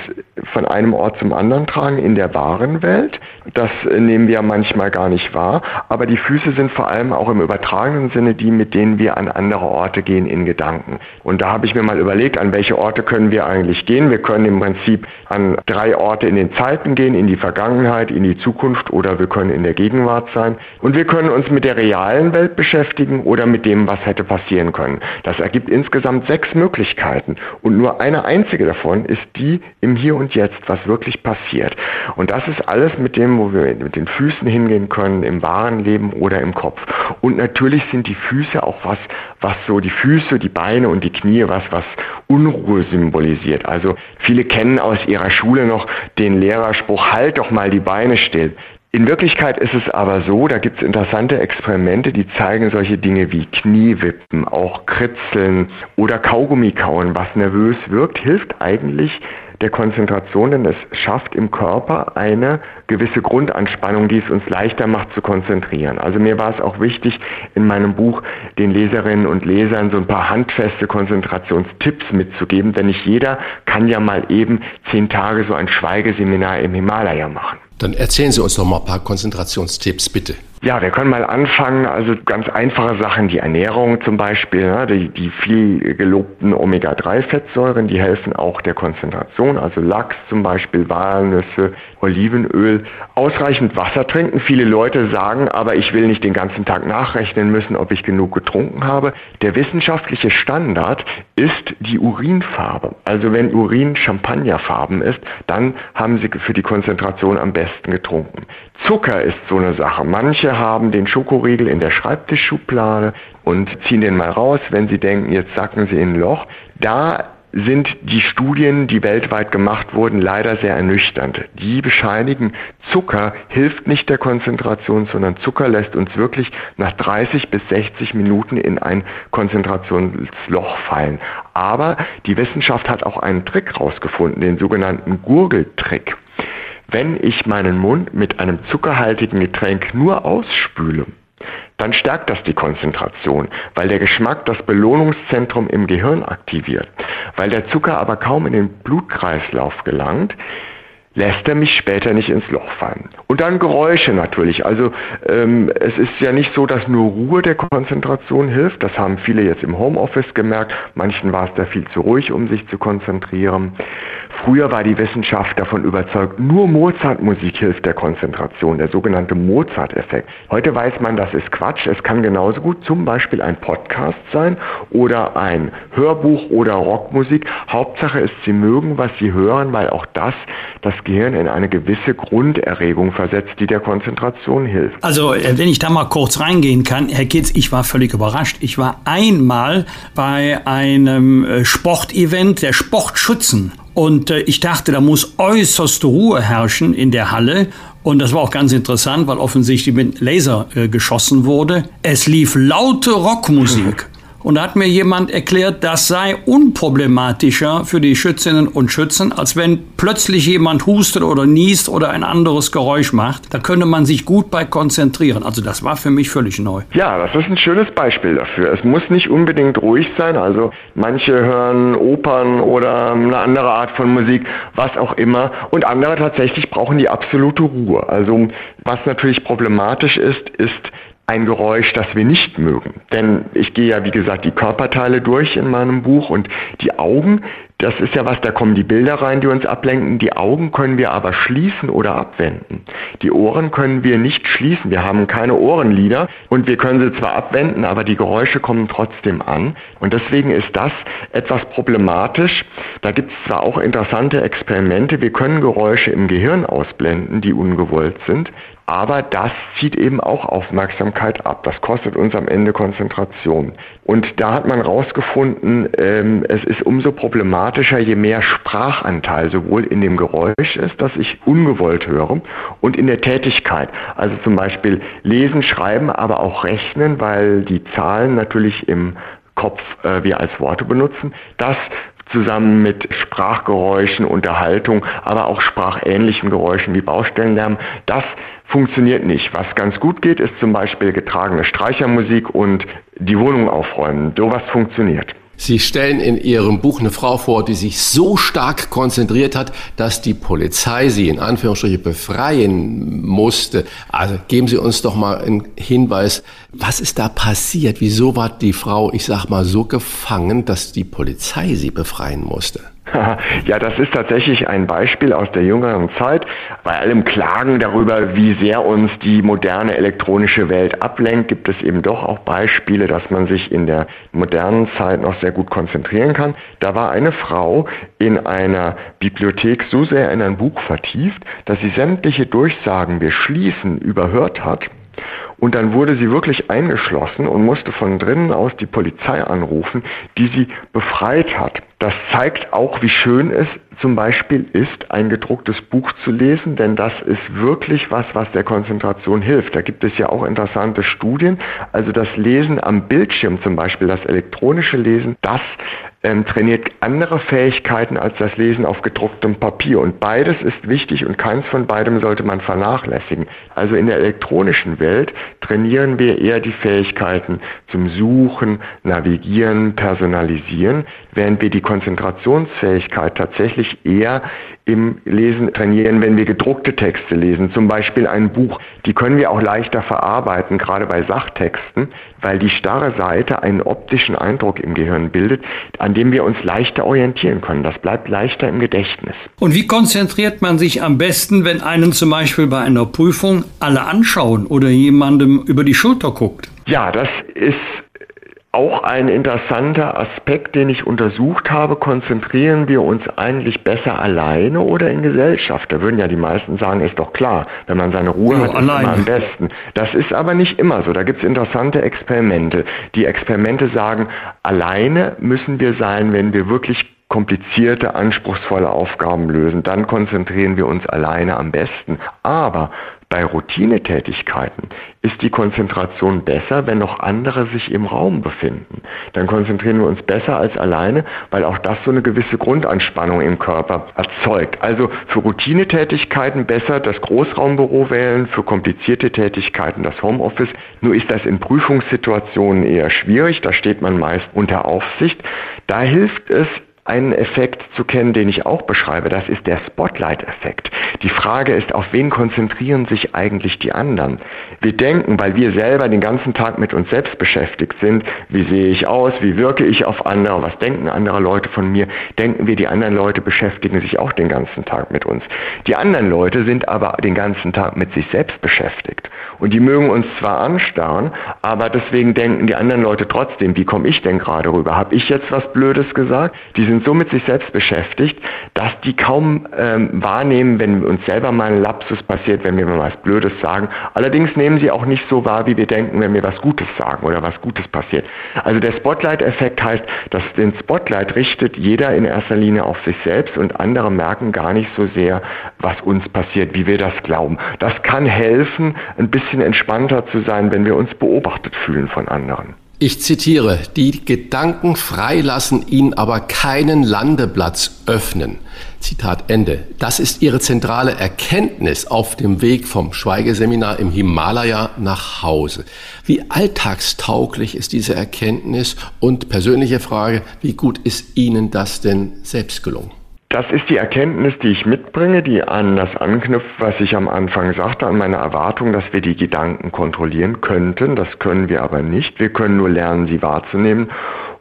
von einem Ort zum anderen tragen in der wahren Welt. Das nehmen wir manchmal gar nicht wahr. Aber die Füße sind vor allem auch im übertragenen Sinne die, mit denen wir an andere Orte gehen in Gedanken. Und da habe ich mir mal überlegt, an welche Orte können wir eigentlich gehen. Wir können im Prinzip an drei Orte in den Zeiten gehen, in die Vergangenheit, in die Zukunft oder wir können in der Gegenwart sein. Und wir können uns mit der realen Welt beschäftigen oder mit dem, was hätte passieren können. Das ergibt insgesamt sechs Möglichkeiten. Und nur eine einzige davon ist die im Hier und Jetzt, was wirklich passiert. Und das ist alles mit dem, wo wir mit den Füßen hingehen können, im wahren Leben oder im Kopf. Und natürlich sind die Füße auch was, was so die Füße, die Beine und die Knie, was, was Unruhe symbolisiert. Also viele kennen aus ihrer Schule noch den Lehrerspruch, halt doch mal die Beine still. In Wirklichkeit ist es aber so, da gibt es interessante Experimente, die zeigen solche Dinge wie Kniewippen, auch Kritzeln oder Kaugummi kauen, was nervös wirkt, hilft eigentlich der Konzentration, denn es schafft im Körper eine gewisse Grundanspannung, die es uns leichter macht zu konzentrieren. Also mir war es auch wichtig, in meinem Buch den Leserinnen und Lesern so ein paar handfeste Konzentrationstipps mitzugeben, denn nicht jeder kann ja mal eben zehn Tage so ein Schweigeseminar im Himalaya machen. Dann erzählen Sie uns noch mal ein paar Konzentrationstipps, bitte. Ja, wir können mal anfangen. Also ganz einfache Sachen, die Ernährung zum Beispiel, ne, die, die viel gelobten Omega-3-Fettsäuren, die helfen auch der Konzentration. Also Lachs zum Beispiel, Walnüsse, Olivenöl. Ausreichend Wasser trinken. Viele Leute sagen, aber ich will nicht den ganzen Tag nachrechnen müssen, ob ich genug getrunken habe. Der wissenschaftliche Standard ist die Urinfarbe. Also wenn Urin Champagnerfarben ist, dann haben Sie für die Konzentration am besten getrunken. Zucker ist so eine Sache. Manche haben den Schokoriegel in der Schreibtischschublade und ziehen den mal raus, wenn sie denken, jetzt sacken sie in ein Loch. Da sind die Studien, die weltweit gemacht wurden, leider sehr ernüchternd. Die bescheinigen, Zucker hilft nicht der Konzentration, sondern Zucker lässt uns wirklich nach 30 bis 60 Minuten in ein Konzentrationsloch fallen. Aber die Wissenschaft hat auch einen Trick rausgefunden, den sogenannten Gurgeltrick. Wenn ich meinen Mund mit einem zuckerhaltigen Getränk nur ausspüle, dann stärkt das die Konzentration, weil der Geschmack das Belohnungszentrum im Gehirn aktiviert. Weil der Zucker aber kaum in den Blutkreislauf gelangt, lässt er mich später nicht ins Loch fallen. Und dann Geräusche natürlich. Also ähm, es ist ja nicht so, dass nur Ruhe der Konzentration hilft. Das haben viele jetzt im Homeoffice gemerkt. Manchen war es da viel zu ruhig, um sich zu konzentrieren. Früher war die Wissenschaft davon überzeugt, nur Mozart-Musik hilft der Konzentration, der sogenannte Mozart-Effekt. Heute weiß man, das ist Quatsch. Es kann genauso gut zum Beispiel ein Podcast sein oder ein Hörbuch oder Rockmusik. Hauptsache ist, Sie mögen, was Sie hören, weil auch das das Gehirn in eine gewisse Grunderregung versetzt, die der Konzentration hilft. Also, äh, wenn ich da mal kurz reingehen kann, Herr Kitz, ich war völlig überrascht. Ich war einmal bei einem äh, Sportevent der Sportschützen und äh, ich dachte, da muss äußerste Ruhe herrschen in der Halle. Und das war auch ganz interessant, weil offensichtlich mit Laser äh, geschossen wurde. Es lief laute Rockmusik. Und da hat mir jemand erklärt, das sei unproblematischer für die Schützinnen und Schützen, als wenn plötzlich jemand hustet oder niest oder ein anderes Geräusch macht. Da könnte man sich gut bei konzentrieren. Also das war für mich völlig neu. Ja, das ist ein schönes Beispiel dafür. Es muss nicht unbedingt ruhig sein. Also manche hören Opern oder eine andere Art von Musik, was auch immer. Und andere tatsächlich brauchen die absolute Ruhe. Also was natürlich problematisch ist, ist ein Geräusch, das wir nicht mögen. Denn ich gehe ja, wie gesagt, die Körperteile durch in meinem Buch und die Augen, das ist ja was, da kommen die Bilder rein, die uns ablenken. Die Augen können wir aber schließen oder abwenden. Die Ohren können wir nicht schließen. Wir haben keine Ohrenlider und wir können sie zwar abwenden, aber die Geräusche kommen trotzdem an. Und deswegen ist das etwas problematisch. Da gibt es zwar auch interessante Experimente. Wir können Geräusche im Gehirn ausblenden, die ungewollt sind. Aber das zieht eben auch Aufmerksamkeit ab. Das kostet uns am Ende Konzentration. Und da hat man herausgefunden, ähm, es ist umso problematischer, je mehr Sprachanteil sowohl in dem Geräusch ist, das ich ungewollt höre, und in der Tätigkeit. Also zum Beispiel lesen, schreiben, aber auch rechnen, weil die Zahlen natürlich im Kopf äh, wir als Worte benutzen. Das zusammen mit Sprachgeräuschen, Unterhaltung, aber auch sprachähnlichen Geräuschen wie Baustellenlärm, das funktioniert nicht. Was ganz gut geht, ist zum Beispiel getragene Streichermusik und die Wohnung aufräumen. Sowas funktioniert. Sie stellen in Ihrem Buch eine Frau vor, die sich so stark konzentriert hat, dass die Polizei sie in Anführungsstrichen befreien musste. Also geben Sie uns doch mal einen Hinweis, was ist da passiert? Wieso war die Frau, ich sag mal, so gefangen, dass die Polizei sie befreien musste? Ja, das ist tatsächlich ein Beispiel aus der jüngeren Zeit. Bei allem Klagen darüber, wie sehr uns die moderne elektronische Welt ablenkt, gibt es eben doch auch Beispiele, dass man sich in der modernen Zeit noch sehr gut konzentrieren kann. Da war eine Frau in einer Bibliothek so sehr in ein Buch vertieft, dass sie sämtliche Durchsagen, wir schließen, überhört hat und dann wurde sie wirklich eingeschlossen und musste von drinnen aus die Polizei anrufen, die sie befreit hat. Das zeigt auch, wie schön es zum Beispiel ist, ein gedrucktes Buch zu lesen, denn das ist wirklich was, was der Konzentration hilft. Da gibt es ja auch interessante Studien. Also das Lesen am Bildschirm zum Beispiel, das elektronische Lesen, das ähm, trainiert andere Fähigkeiten als das Lesen auf gedrucktem Papier. Und beides ist wichtig und keins von beidem sollte man vernachlässigen. Also in der elektronischen Welt trainieren wir eher die Fähigkeiten zum Suchen, Navigieren, Personalisieren, während wir die Konzentrationsfähigkeit tatsächlich eher im Lesen trainieren, wenn wir gedruckte Texte lesen, zum Beispiel ein Buch. Die können wir auch leichter verarbeiten, gerade bei Sachtexten, weil die starre Seite einen optischen Eindruck im Gehirn bildet, an dem wir uns leichter orientieren können. Das bleibt leichter im Gedächtnis. Und wie konzentriert man sich am besten, wenn einen zum Beispiel bei einer Prüfung alle anschauen oder jemandem über die Schulter guckt? Ja, das ist auch ein interessanter Aspekt, den ich untersucht habe, konzentrieren wir uns eigentlich besser alleine oder in Gesellschaft? Da würden ja die meisten sagen, ist doch klar, wenn man seine Ruhe ja, hat, ist allein. immer am besten. Das ist aber nicht immer so. Da gibt es interessante Experimente. Die Experimente sagen, alleine müssen wir sein, wenn wir wirklich komplizierte, anspruchsvolle Aufgaben lösen. Dann konzentrieren wir uns alleine am besten. Aber bei Routinetätigkeiten ist die Konzentration besser, wenn noch andere sich im Raum befinden. Dann konzentrieren wir uns besser als alleine, weil auch das so eine gewisse Grundanspannung im Körper erzeugt. Also für Routinetätigkeiten besser das Großraumbüro wählen, für komplizierte Tätigkeiten das Homeoffice. Nur ist das in Prüfungssituationen eher schwierig, da steht man meist unter Aufsicht. Da hilft es, einen Effekt zu kennen, den ich auch beschreibe. Das ist der Spotlight-Effekt. Die Frage ist, auf wen konzentrieren sich eigentlich die anderen? Wir denken, weil wir selber den ganzen Tag mit uns selbst beschäftigt sind, wie sehe ich aus, wie wirke ich auf andere, was denken andere Leute von mir, denken wir, die anderen Leute beschäftigen sich auch den ganzen Tag mit uns. Die anderen Leute sind aber den ganzen Tag mit sich selbst beschäftigt. Und die mögen uns zwar anstarren, aber deswegen denken die anderen Leute trotzdem, wie komme ich denn gerade rüber? Habe ich jetzt was Blödes gesagt? Die sind so mit sich selbst beschäftigt, dass die kaum ähm, wahrnehmen, wenn uns selber mal ein Lapsus passiert, wenn wir mal was Blödes sagen. Allerdings nehmen sie auch nicht so wahr, wie wir denken, wenn wir was Gutes sagen oder was Gutes passiert. Also der Spotlight-Effekt heißt, dass den Spotlight richtet jeder in erster Linie auf sich selbst und andere merken gar nicht so sehr, was uns passiert, wie wir das glauben. Das kann helfen, ein bisschen entspannter zu sein, wenn wir uns beobachtet fühlen von anderen. Ich zitiere, die Gedanken freilassen, ihnen aber keinen Landeplatz öffnen. Zitat Ende. Das ist Ihre zentrale Erkenntnis auf dem Weg vom Schweigeseminar im Himalaya nach Hause. Wie alltagstauglich ist diese Erkenntnis? Und persönliche Frage, wie gut ist Ihnen das denn selbst gelungen? Das ist die Erkenntnis, die ich mitbringe, die an das anknüpft, was ich am Anfang sagte, an meine Erwartung, dass wir die Gedanken kontrollieren könnten. Das können wir aber nicht. Wir können nur lernen, sie wahrzunehmen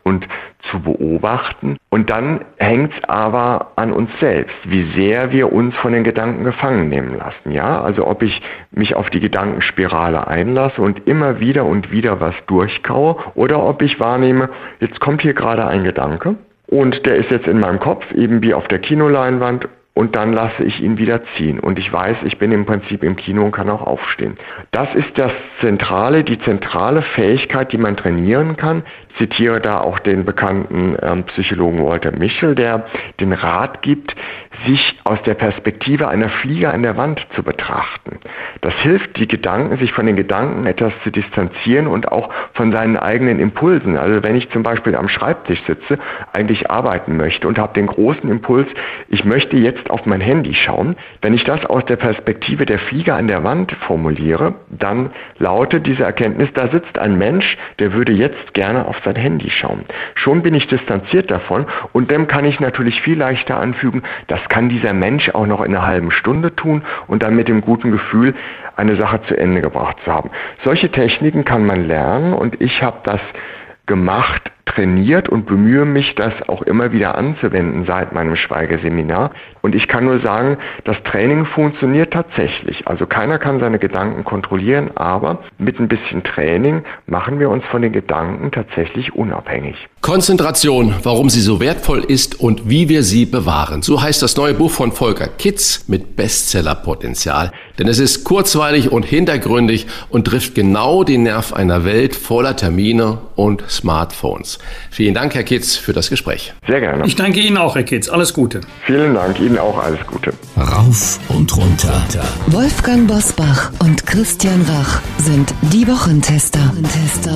und zu beobachten. Und dann hängt es aber an uns selbst, wie sehr wir uns von den Gedanken gefangen nehmen lassen. Ja, also ob ich mich auf die Gedankenspirale einlasse und immer wieder und wieder was durchkaue oder ob ich wahrnehme, jetzt kommt hier gerade ein Gedanke und der ist jetzt in meinem Kopf, eben wie auf der Kinoleinwand und dann lasse ich ihn wieder ziehen. Und ich weiß, ich bin im Prinzip im Kino und kann auch aufstehen. Das ist das Zentrale, die zentrale Fähigkeit, die man trainieren kann. Ich zitiere da auch den bekannten ähm, Psychologen Walter Michel, der den Rat gibt, sich aus der Perspektive einer Fliege an der Wand zu betrachten. Das hilft, die Gedanken, sich von den Gedanken etwas zu distanzieren und auch von seinen eigenen Impulsen. Also wenn ich zum Beispiel am Schreibtisch sitze, eigentlich arbeiten möchte und habe den großen Impuls, ich möchte jetzt auf mein Handy schauen. Wenn ich das aus der Perspektive der Flieger an der Wand formuliere, dann lautet diese Erkenntnis, da sitzt ein Mensch, der würde jetzt gerne auf sein Handy schauen. Schon bin ich distanziert davon und dem kann ich natürlich viel leichter anfügen, das kann dieser Mensch auch noch in einer halben Stunde tun und dann mit dem guten Gefühl, eine Sache zu Ende gebracht zu haben. Solche Techniken kann man lernen und ich habe das gemacht trainiert und bemühe mich, das auch immer wieder anzuwenden seit meinem Schweigeseminar. Und ich kann nur sagen, das Training funktioniert tatsächlich. Also keiner kann seine Gedanken kontrollieren, aber mit ein bisschen Training machen wir uns von den Gedanken tatsächlich unabhängig. Konzentration, warum sie so wertvoll ist und wie wir sie bewahren. So heißt das neue Buch von Volker Kitz mit Bestsellerpotenzial. Denn es ist kurzweilig und hintergründig und trifft genau den Nerv einer Welt voller Termine und Smartphones. Vielen Dank, Herr Kitz, für das Gespräch. Sehr gerne. Ich danke Ihnen auch, Herr Kitz. Alles Gute. Vielen Dank, Ihnen auch alles Gute. Rauf und runter. Wolfgang Bosbach und Christian Rach sind die Wochentester. Tester.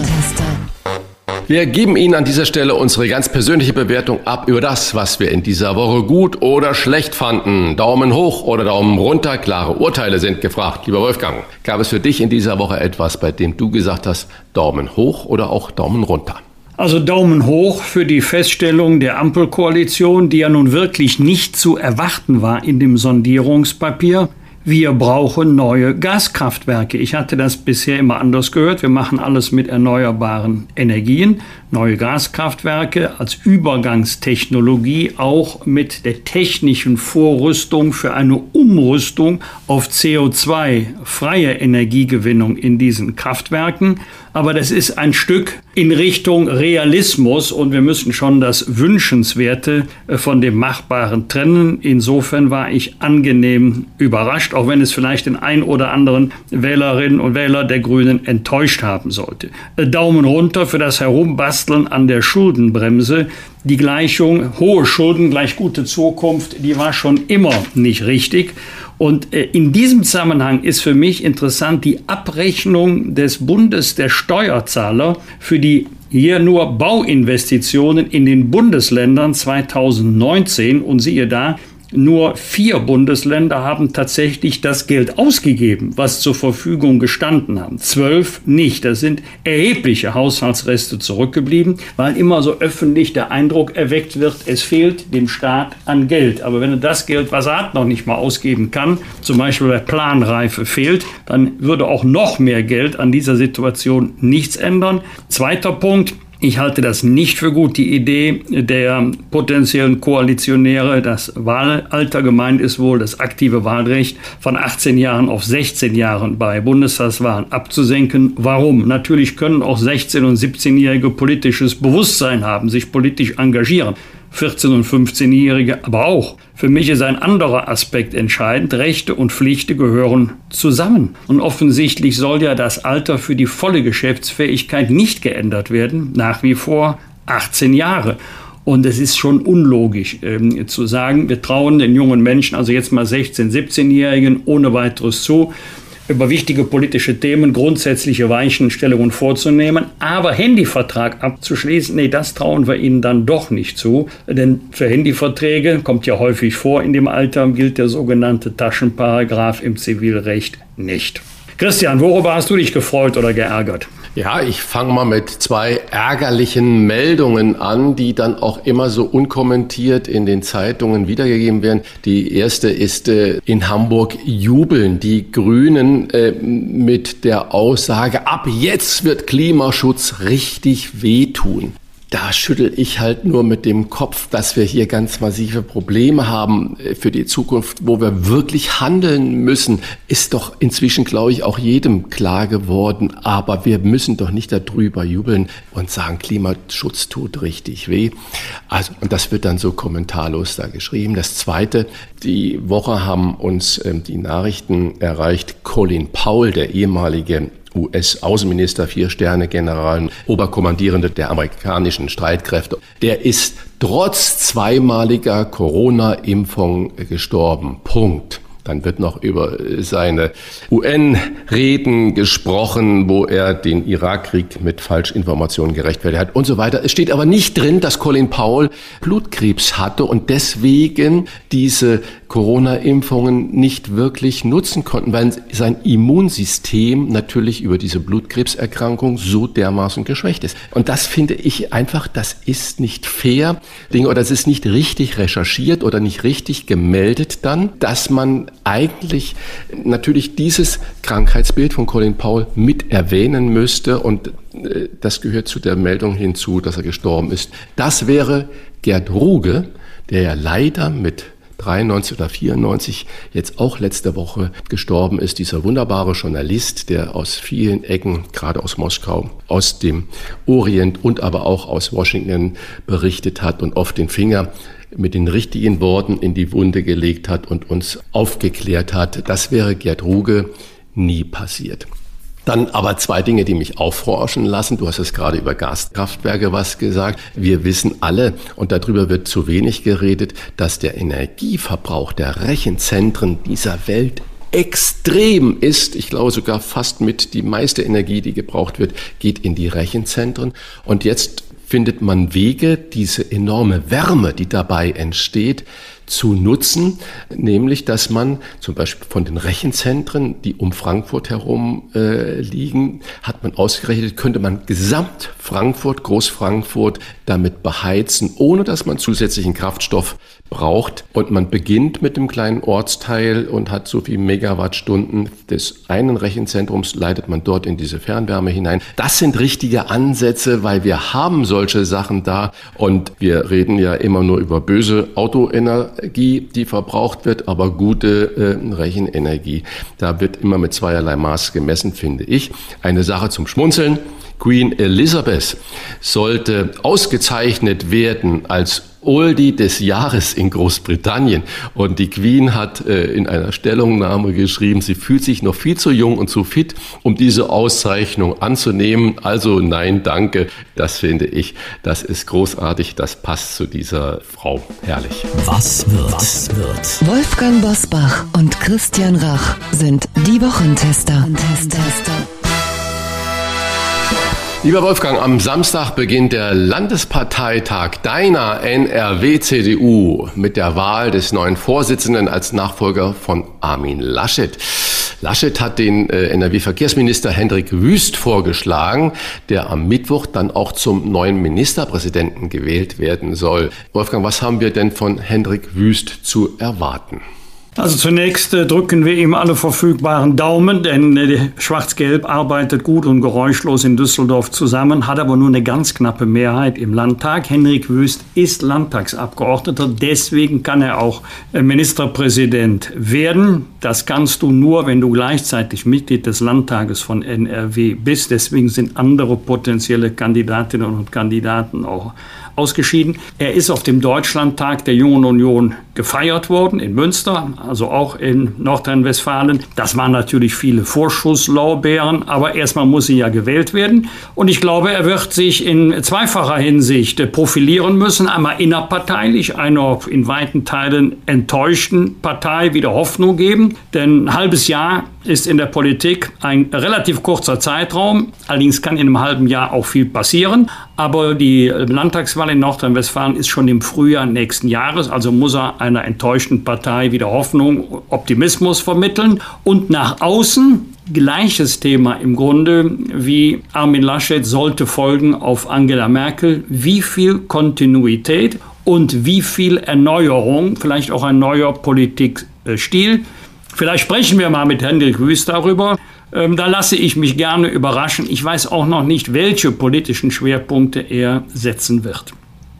Wir geben Ihnen an dieser Stelle unsere ganz persönliche Bewertung ab über das, was wir in dieser Woche gut oder schlecht fanden. Daumen hoch oder Daumen runter, klare Urteile sind gefragt. Lieber Wolfgang, gab es für dich in dieser Woche etwas, bei dem du gesagt hast, Daumen hoch oder auch Daumen runter? Also Daumen hoch für die Feststellung der Ampelkoalition, die ja nun wirklich nicht zu erwarten war in dem Sondierungspapier. Wir brauchen neue Gaskraftwerke. Ich hatte das bisher immer anders gehört. Wir machen alles mit erneuerbaren Energien, neue Gaskraftwerke als Übergangstechnologie, auch mit der technischen Vorrüstung für eine Umrüstung auf CO2-freie Energiegewinnung in diesen Kraftwerken aber das ist ein Stück in Richtung Realismus und wir müssen schon das Wünschenswerte äh, von dem Machbaren trennen. Insofern war ich angenehm überrascht, auch wenn es vielleicht den ein oder anderen Wählerinnen und Wähler der Grünen enttäuscht haben sollte. Äh, Daumen runter für das Herumbasteln an der Schuldenbremse. Die Gleichung hohe Schulden gleich gute Zukunft, die war schon immer nicht richtig. Und äh, in diesem Zusammenhang ist für mich interessant die Abrechnung des Bundes der Steuerzahler für die hier nur Bauinvestitionen in den Bundesländern 2019 und siehe da, nur vier Bundesländer haben tatsächlich das Geld ausgegeben, was zur Verfügung gestanden haben. Zwölf nicht. Das sind erhebliche Haushaltsreste zurückgeblieben, weil immer so öffentlich der Eindruck erweckt wird, es fehlt dem Staat an Geld. Aber wenn er das Geld, was er hat, noch nicht mal ausgeben kann, zum Beispiel bei Planreife fehlt, dann würde auch noch mehr Geld an dieser Situation nichts ändern. Zweiter Punkt, ich halte das nicht für gut, die Idee der potenziellen Koalitionäre, das Wahlalter gemeint ist wohl das aktive Wahlrecht von 18 Jahren auf 16 Jahren bei Bundestagswahlen abzusenken. Warum? Natürlich können auch 16- und 17-Jährige politisches Bewusstsein haben, sich politisch engagieren. 14- und 15-Jährige aber auch. Für mich ist ein anderer Aspekt entscheidend. Rechte und Pflichten gehören zusammen. Und offensichtlich soll ja das Alter für die volle Geschäftsfähigkeit nicht geändert werden. Nach wie vor 18 Jahre. Und es ist schon unlogisch ähm, zu sagen, wir trauen den jungen Menschen, also jetzt mal 16-, 17-Jährigen, ohne weiteres zu, über wichtige politische Themen grundsätzliche Weichenstellungen vorzunehmen, aber Handyvertrag abzuschließen, nee, das trauen wir ihnen dann doch nicht zu, denn für Handyverträge kommt ja häufig vor, in dem Alter gilt der sogenannte Taschenparagraph im Zivilrecht nicht. Christian, worüber hast du dich gefreut oder geärgert? Ja, ich fange mal mit zwei ärgerlichen Meldungen an, die dann auch immer so unkommentiert in den Zeitungen wiedergegeben werden. Die erste ist äh, in Hamburg jubeln die Grünen äh, mit der Aussage, ab jetzt wird Klimaschutz richtig wehtun da schüttel ich halt nur mit dem Kopf, dass wir hier ganz massive Probleme haben äh, für die Zukunft, wo wir wirklich handeln müssen, ist doch inzwischen, glaube ich, auch jedem klar geworden. Aber wir müssen doch nicht darüber jubeln und sagen, Klimaschutz tut richtig weh. Also, und das wird dann so kommentarlos da geschrieben. Das Zweite, die Woche haben uns äh, die Nachrichten erreicht, Colin Powell, der ehemalige US-Außenminister, Vier-Sterne-General, Oberkommandierende der amerikanischen Streitkräfte. Der ist trotz zweimaliger Corona-Impfung gestorben. Punkt. Dann wird noch über seine UN-Reden gesprochen, wo er den Irakkrieg mit Falschinformationen gerechtfertigt hat und so weiter. Es steht aber nicht drin, dass Colin Powell Blutkrebs hatte und deswegen diese Corona-Impfungen nicht wirklich nutzen konnten, weil sein Immunsystem natürlich über diese Blutkrebserkrankung so dermaßen geschwächt ist. Und das finde ich einfach, das ist nicht fair, oder es ist nicht richtig recherchiert oder nicht richtig gemeldet dann, dass man eigentlich natürlich dieses Krankheitsbild von Colin Powell mit erwähnen müsste und äh, das gehört zu der Meldung hinzu, dass er gestorben ist. Das wäre Gerd Ruge, der ja leider mit 93 oder 94 jetzt auch letzte Woche gestorben ist, dieser wunderbare Journalist, der aus vielen Ecken, gerade aus Moskau, aus dem Orient und aber auch aus Washington berichtet hat und oft den Finger mit den richtigen Worten in die Wunde gelegt hat und uns aufgeklärt hat. Das wäre Gerd Ruge nie passiert. Dann aber zwei Dinge, die mich aufforschen lassen. Du hast es gerade über Gaskraftwerke was gesagt. Wir wissen alle, und darüber wird zu wenig geredet, dass der Energieverbrauch der Rechenzentren dieser Welt extrem ist. Ich glaube sogar fast mit die meiste Energie, die gebraucht wird, geht in die Rechenzentren. Und jetzt findet man Wege, diese enorme Wärme, die dabei entsteht, zu nutzen, nämlich dass man zum Beispiel von den Rechenzentren, die um Frankfurt herum äh, liegen, hat man ausgerechnet, könnte man gesamt Frankfurt, Groß-Frankfurt damit beheizen, ohne dass man zusätzlichen Kraftstoff braucht. Und man beginnt mit dem kleinen Ortsteil und hat so viel Megawattstunden des einen Rechenzentrums, leitet man dort in diese Fernwärme hinein. Das sind richtige Ansätze, weil wir haben solche Sachen da und wir reden ja immer nur über böse Autoenergie, die verbraucht wird, aber gute äh, Rechenenergie. Da wird immer mit zweierlei Maß gemessen, finde ich. Eine Sache zum Schmunzeln. Queen Elizabeth sollte ausgezeichnet werden als Oldie des Jahres in Großbritannien. Und die Queen hat äh, in einer Stellungnahme geschrieben, sie fühlt sich noch viel zu jung und zu fit, um diese Auszeichnung anzunehmen. Also nein, danke. Das finde ich, das ist großartig. Das passt zu dieser Frau. Herrlich. Was wird? Was wird? Wolfgang Bosbach und Christian Rach sind die Wochentester. Wochentester. Lieber Wolfgang, am Samstag beginnt der Landesparteitag deiner NRW-CDU mit der Wahl des neuen Vorsitzenden als Nachfolger von Armin Laschet. Laschet hat den äh, NRW-Verkehrsminister Hendrik Wüst vorgeschlagen, der am Mittwoch dann auch zum neuen Ministerpräsidenten gewählt werden soll. Wolfgang, was haben wir denn von Hendrik Wüst zu erwarten? Also zunächst äh, drücken wir ihm alle verfügbaren Daumen, denn äh, Schwarz-Gelb arbeitet gut und geräuschlos in Düsseldorf zusammen, hat aber nur eine ganz knappe Mehrheit im Landtag. Henrik Wüst ist Landtagsabgeordneter, deswegen kann er auch äh, Ministerpräsident werden. Das kannst du nur, wenn du gleichzeitig Mitglied des Landtages von NRW bist. Deswegen sind andere potenzielle Kandidatinnen und Kandidaten auch ausgeschieden. Er ist auf dem Deutschlandtag der Jungen Union gefeiert worden in Münster, also auch in Nordrhein-Westfalen. Das waren natürlich viele Vorschusslaubeeren, aber erstmal muss sie ja gewählt werden. Und ich glaube, er wird sich in zweifacher Hinsicht profilieren müssen. Einmal innerparteilich, einer in weiten Teilen enttäuschten Partei wieder Hoffnung geben. Denn ein halbes Jahr ist in der Politik ein relativ kurzer Zeitraum. Allerdings kann in einem halben Jahr auch viel passieren. Aber die Landtagswahl in Nordrhein-Westfalen ist schon im Frühjahr nächsten Jahres. Also muss er einer enttäuschten Partei wieder Hoffnung, Optimismus vermitteln. Und nach außen gleiches Thema im Grunde wie Armin Laschet sollte folgen auf Angela Merkel. Wie viel Kontinuität und wie viel Erneuerung, vielleicht auch ein neuer Politikstil. Vielleicht sprechen wir mal mit Hendrik Wüst darüber. Ähm, da lasse ich mich gerne überraschen. Ich weiß auch noch nicht, welche politischen Schwerpunkte er setzen wird.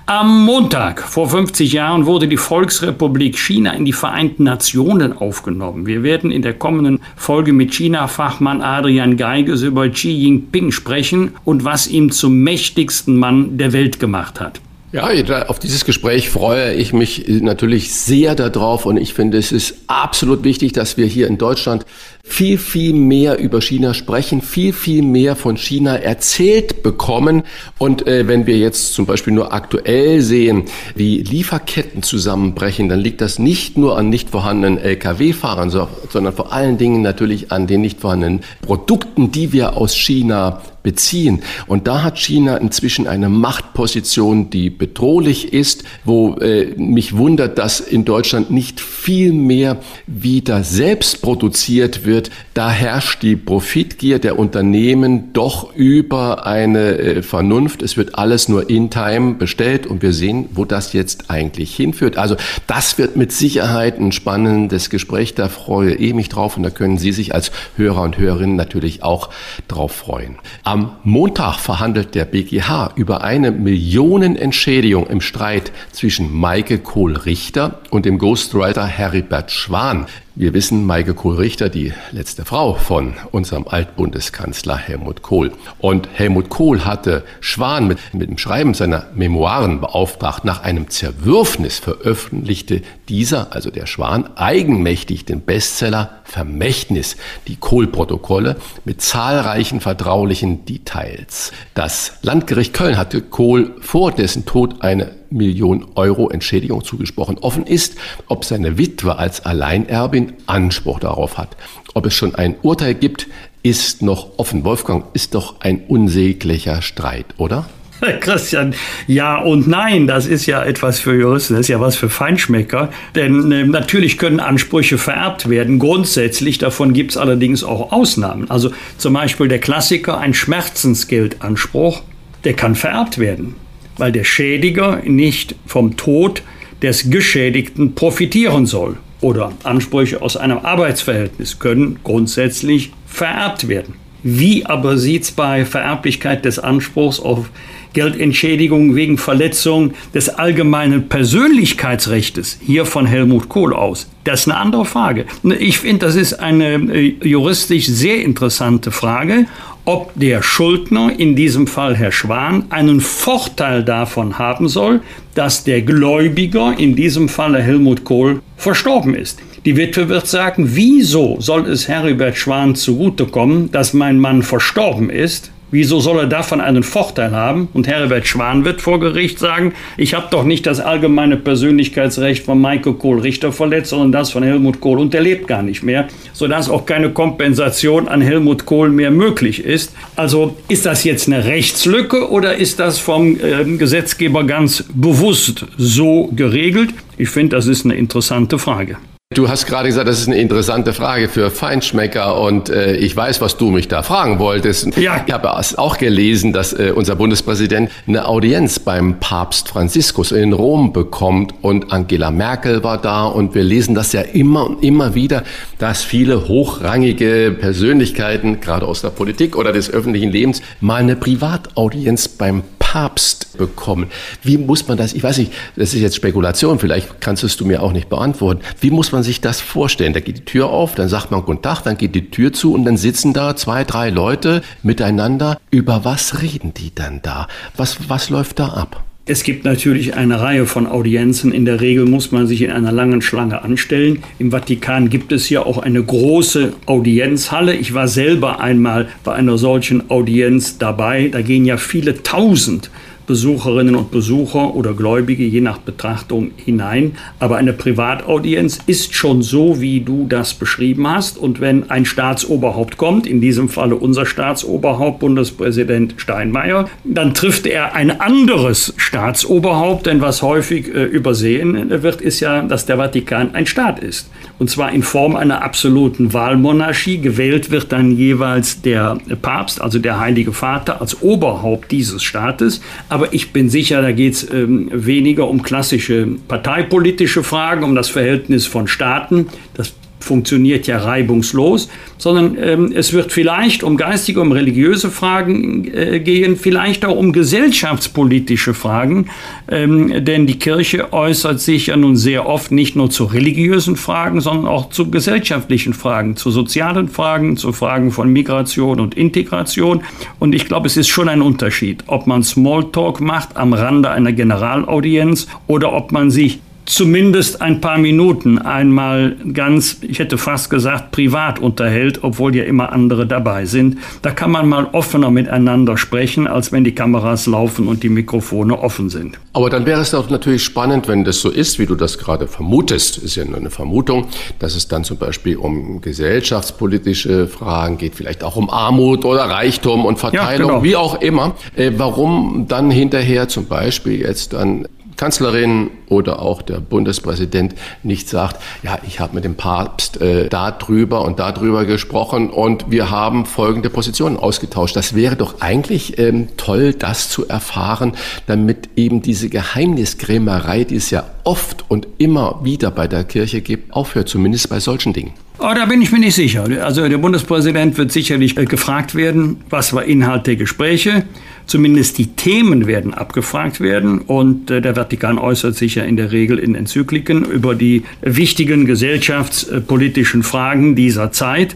Am Montag vor 50 Jahren wurde die Volksrepublik China in die Vereinten Nationen aufgenommen. Wir werden in der kommenden Folge mit China-Fachmann Adrian Geiges über Xi Jinping sprechen und was ihm zum mächtigsten Mann der Welt gemacht hat. Ja, auf dieses Gespräch freue ich mich natürlich sehr darauf und ich finde, es ist absolut wichtig, dass wir hier in Deutschland viel, viel mehr über China sprechen, viel, viel mehr von China erzählt bekommen. Und äh, wenn wir jetzt zum Beispiel nur aktuell sehen, wie Lieferketten zusammenbrechen, dann liegt das nicht nur an nicht vorhandenen Lkw-Fahrern, sondern vor allen Dingen natürlich an den nicht vorhandenen Produkten, die wir aus China beziehen. Und da hat China inzwischen eine Machtposition, die bedrohlich ist, wo äh, mich wundert, dass in Deutschland nicht viel mehr wieder selbst produziert wird. Da herrscht die Profitgier der Unternehmen doch über eine äh, Vernunft. Es wird alles nur in Time bestellt und wir sehen, wo das jetzt eigentlich hinführt. Also das wird mit Sicherheit ein spannendes Gespräch. Da freue ich mich drauf und da können Sie sich als Hörer und Hörerinnen natürlich auch drauf freuen. Am Montag verhandelt der BGH über eine Millionenentschädigung im Streit zwischen Maike Kohl-Richter und dem Ghostwriter Heribert Schwan. Wir wissen, Maike Kohl-Richter, die letzte Frau von unserem Altbundeskanzler Helmut Kohl. Und Helmut Kohl hatte Schwan mit, mit dem Schreiben seiner Memoiren beauftragt. Nach einem Zerwürfnis veröffentlichte dieser, also der Schwan, eigenmächtig den Bestseller Vermächtnis, die Kohl-Protokolle mit zahlreichen vertraulichen Details. Das Landgericht Köln hatte Kohl vor dessen Tod eine Million Euro Entschädigung zugesprochen. Offen ist, ob seine Witwe als Alleinerbin Anspruch darauf hat. Ob es schon ein Urteil gibt, ist noch offen. Wolfgang, ist doch ein unsäglicher Streit, oder? Christian, ja und nein, das ist ja etwas für Juristen, das ist ja was für Feinschmecker. Denn äh, natürlich können Ansprüche vererbt werden. Grundsätzlich, davon gibt es allerdings auch Ausnahmen. Also zum Beispiel der Klassiker, ein Schmerzensgeldanspruch, der kann vererbt werden weil der Schädiger nicht vom Tod des Geschädigten profitieren soll. Oder Ansprüche aus einem Arbeitsverhältnis können grundsätzlich vererbt werden. Wie aber sieht es bei Vererblichkeit des Anspruchs auf Geldentschädigung wegen Verletzung des allgemeinen Persönlichkeitsrechts hier von Helmut Kohl aus? Das ist eine andere Frage. Ich finde, das ist eine äh, juristisch sehr interessante Frage ob der Schuldner, in diesem Fall Herr Schwan, einen Vorteil davon haben soll, dass der Gläubiger, in diesem Falle Helmut Kohl, verstorben ist. Die Witwe wird sagen, wieso soll es Heribert Schwan zugutekommen, dass mein Mann verstorben ist, Wieso soll er davon einen Vorteil haben? Und Herbert Schwan wird vor Gericht sagen, ich habe doch nicht das allgemeine Persönlichkeitsrecht von Michael Kohl-Richter verletzt, sondern das von Helmut Kohl und der lebt gar nicht mehr, sodass auch keine Kompensation an Helmut Kohl mehr möglich ist. Also ist das jetzt eine Rechtslücke oder ist das vom äh, Gesetzgeber ganz bewusst so geregelt? Ich finde, das ist eine interessante Frage. Du hast gerade gesagt, das ist eine interessante Frage für Feinschmecker und äh, ich weiß, was du mich da fragen wolltest. Ja. Ich habe auch gelesen, dass äh, unser Bundespräsident eine Audienz beim Papst Franziskus in Rom bekommt und Angela Merkel war da und wir lesen das ja immer und immer wieder, dass viele hochrangige Persönlichkeiten, gerade aus der Politik oder des öffentlichen Lebens, mal eine Privataudienz beim Papst bekommen. Wie muss man das, ich weiß nicht, das ist jetzt Spekulation, vielleicht kannst du mir auch nicht beantworten. Wie muss man sich das vorstellen? Da geht die Tür auf, dann sagt man Guten Tag, dann geht die Tür zu und dann sitzen da zwei, drei Leute miteinander. Über was reden die dann da? Was, was läuft da ab? Es gibt natürlich eine Reihe von Audienzen. In der Regel muss man sich in einer langen Schlange anstellen. Im Vatikan gibt es ja auch eine große Audienzhalle. Ich war selber einmal bei einer solchen Audienz dabei. Da gehen ja viele tausend Besucherinnen und Besucher oder Gläubige, je nach Betrachtung, hinein. Aber eine Privataudienz ist schon so, wie du das beschrieben hast. Und wenn ein Staatsoberhaupt kommt, in diesem Falle unser Staatsoberhaupt, Bundespräsident Steinmeier, dann trifft er ein anderes Staatsoberhaupt. Denn was häufig äh, übersehen wird, ist ja, dass der Vatikan ein Staat ist. Und zwar in Form einer absoluten Wahlmonarchie. Gewählt wird dann jeweils der Papst, also der Heilige Vater, als Oberhaupt dieses Staates. Aber ich bin sicher, da geht es ähm, weniger um klassische parteipolitische Fragen, um das Verhältnis von Staaten. Das funktioniert ja reibungslos, sondern ähm, es wird vielleicht um geistige, um religiöse Fragen äh, gehen, vielleicht auch um gesellschaftspolitische Fragen, ähm, denn die Kirche äußert sich ja nun sehr oft nicht nur zu religiösen Fragen, sondern auch zu gesellschaftlichen Fragen, zu sozialen Fragen, zu Fragen von Migration und Integration. Und ich glaube, es ist schon ein Unterschied, ob man Smalltalk macht am Rande einer Generalaudienz oder ob man sich zumindest ein paar Minuten einmal ganz, ich hätte fast gesagt, privat unterhält, obwohl ja immer andere dabei sind. Da kann man mal offener miteinander sprechen, als wenn die Kameras laufen und die Mikrofone offen sind. Aber dann wäre es doch natürlich spannend, wenn das so ist, wie du das gerade vermutest, ist ja nur eine Vermutung, dass es dann zum Beispiel um gesellschaftspolitische Fragen geht, vielleicht auch um Armut oder Reichtum und Verteilung, ja, genau. wie auch immer. Äh, warum dann hinterher zum Beispiel jetzt dann Kanzlerin oder auch der Bundespräsident nicht sagt, ja, ich habe mit dem Papst äh, da drüber und da drüber gesprochen und wir haben folgende Positionen ausgetauscht. Das wäre doch eigentlich ähm, toll, das zu erfahren, damit eben diese Geheimniskrämerei, die es ja oft und immer wieder bei der Kirche gibt, aufhört, zumindest bei solchen Dingen. Oh, da bin ich mir nicht sicher. Also der Bundespräsident wird sicherlich äh, gefragt werden, was war Inhalt der Gespräche. Zumindest die Themen werden abgefragt werden und äh, der Vatikan äußert sich ja in der Regel in Enzykliken über die wichtigen gesellschaftspolitischen Fragen dieser Zeit.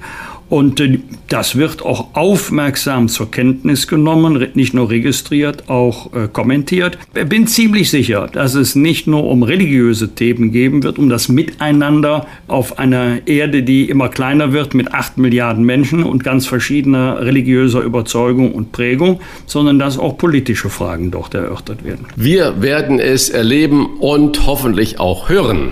Und äh, das wird auch aufmerksam zur Kenntnis genommen, nicht nur registriert, auch äh, kommentiert. Ich bin ziemlich sicher, dass es nicht nur um religiöse Themen geben wird, um das Miteinander auf einer Erde, die immer kleiner wird, mit acht Milliarden Menschen und ganz verschiedener religiöser Überzeugung und Prägung, sondern dass auch politische Fragen dort erörtert werden. Wir werden es erleben und hoffentlich auch hören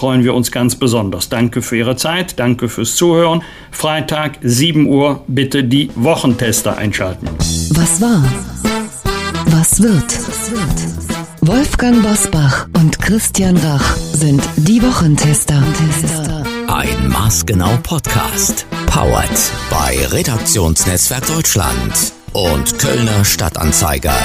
freuen wir uns ganz besonders. Danke für Ihre Zeit, danke fürs Zuhören. Freitag 7 Uhr bitte die Wochentester einschalten. Was war? Was wird? Wolfgang Bosbach und Christian Rach sind die Wochentester. Ein maßgenau Podcast. Powered bei Redaktionsnetzwerk Deutschland und Kölner Stadtanzeiger.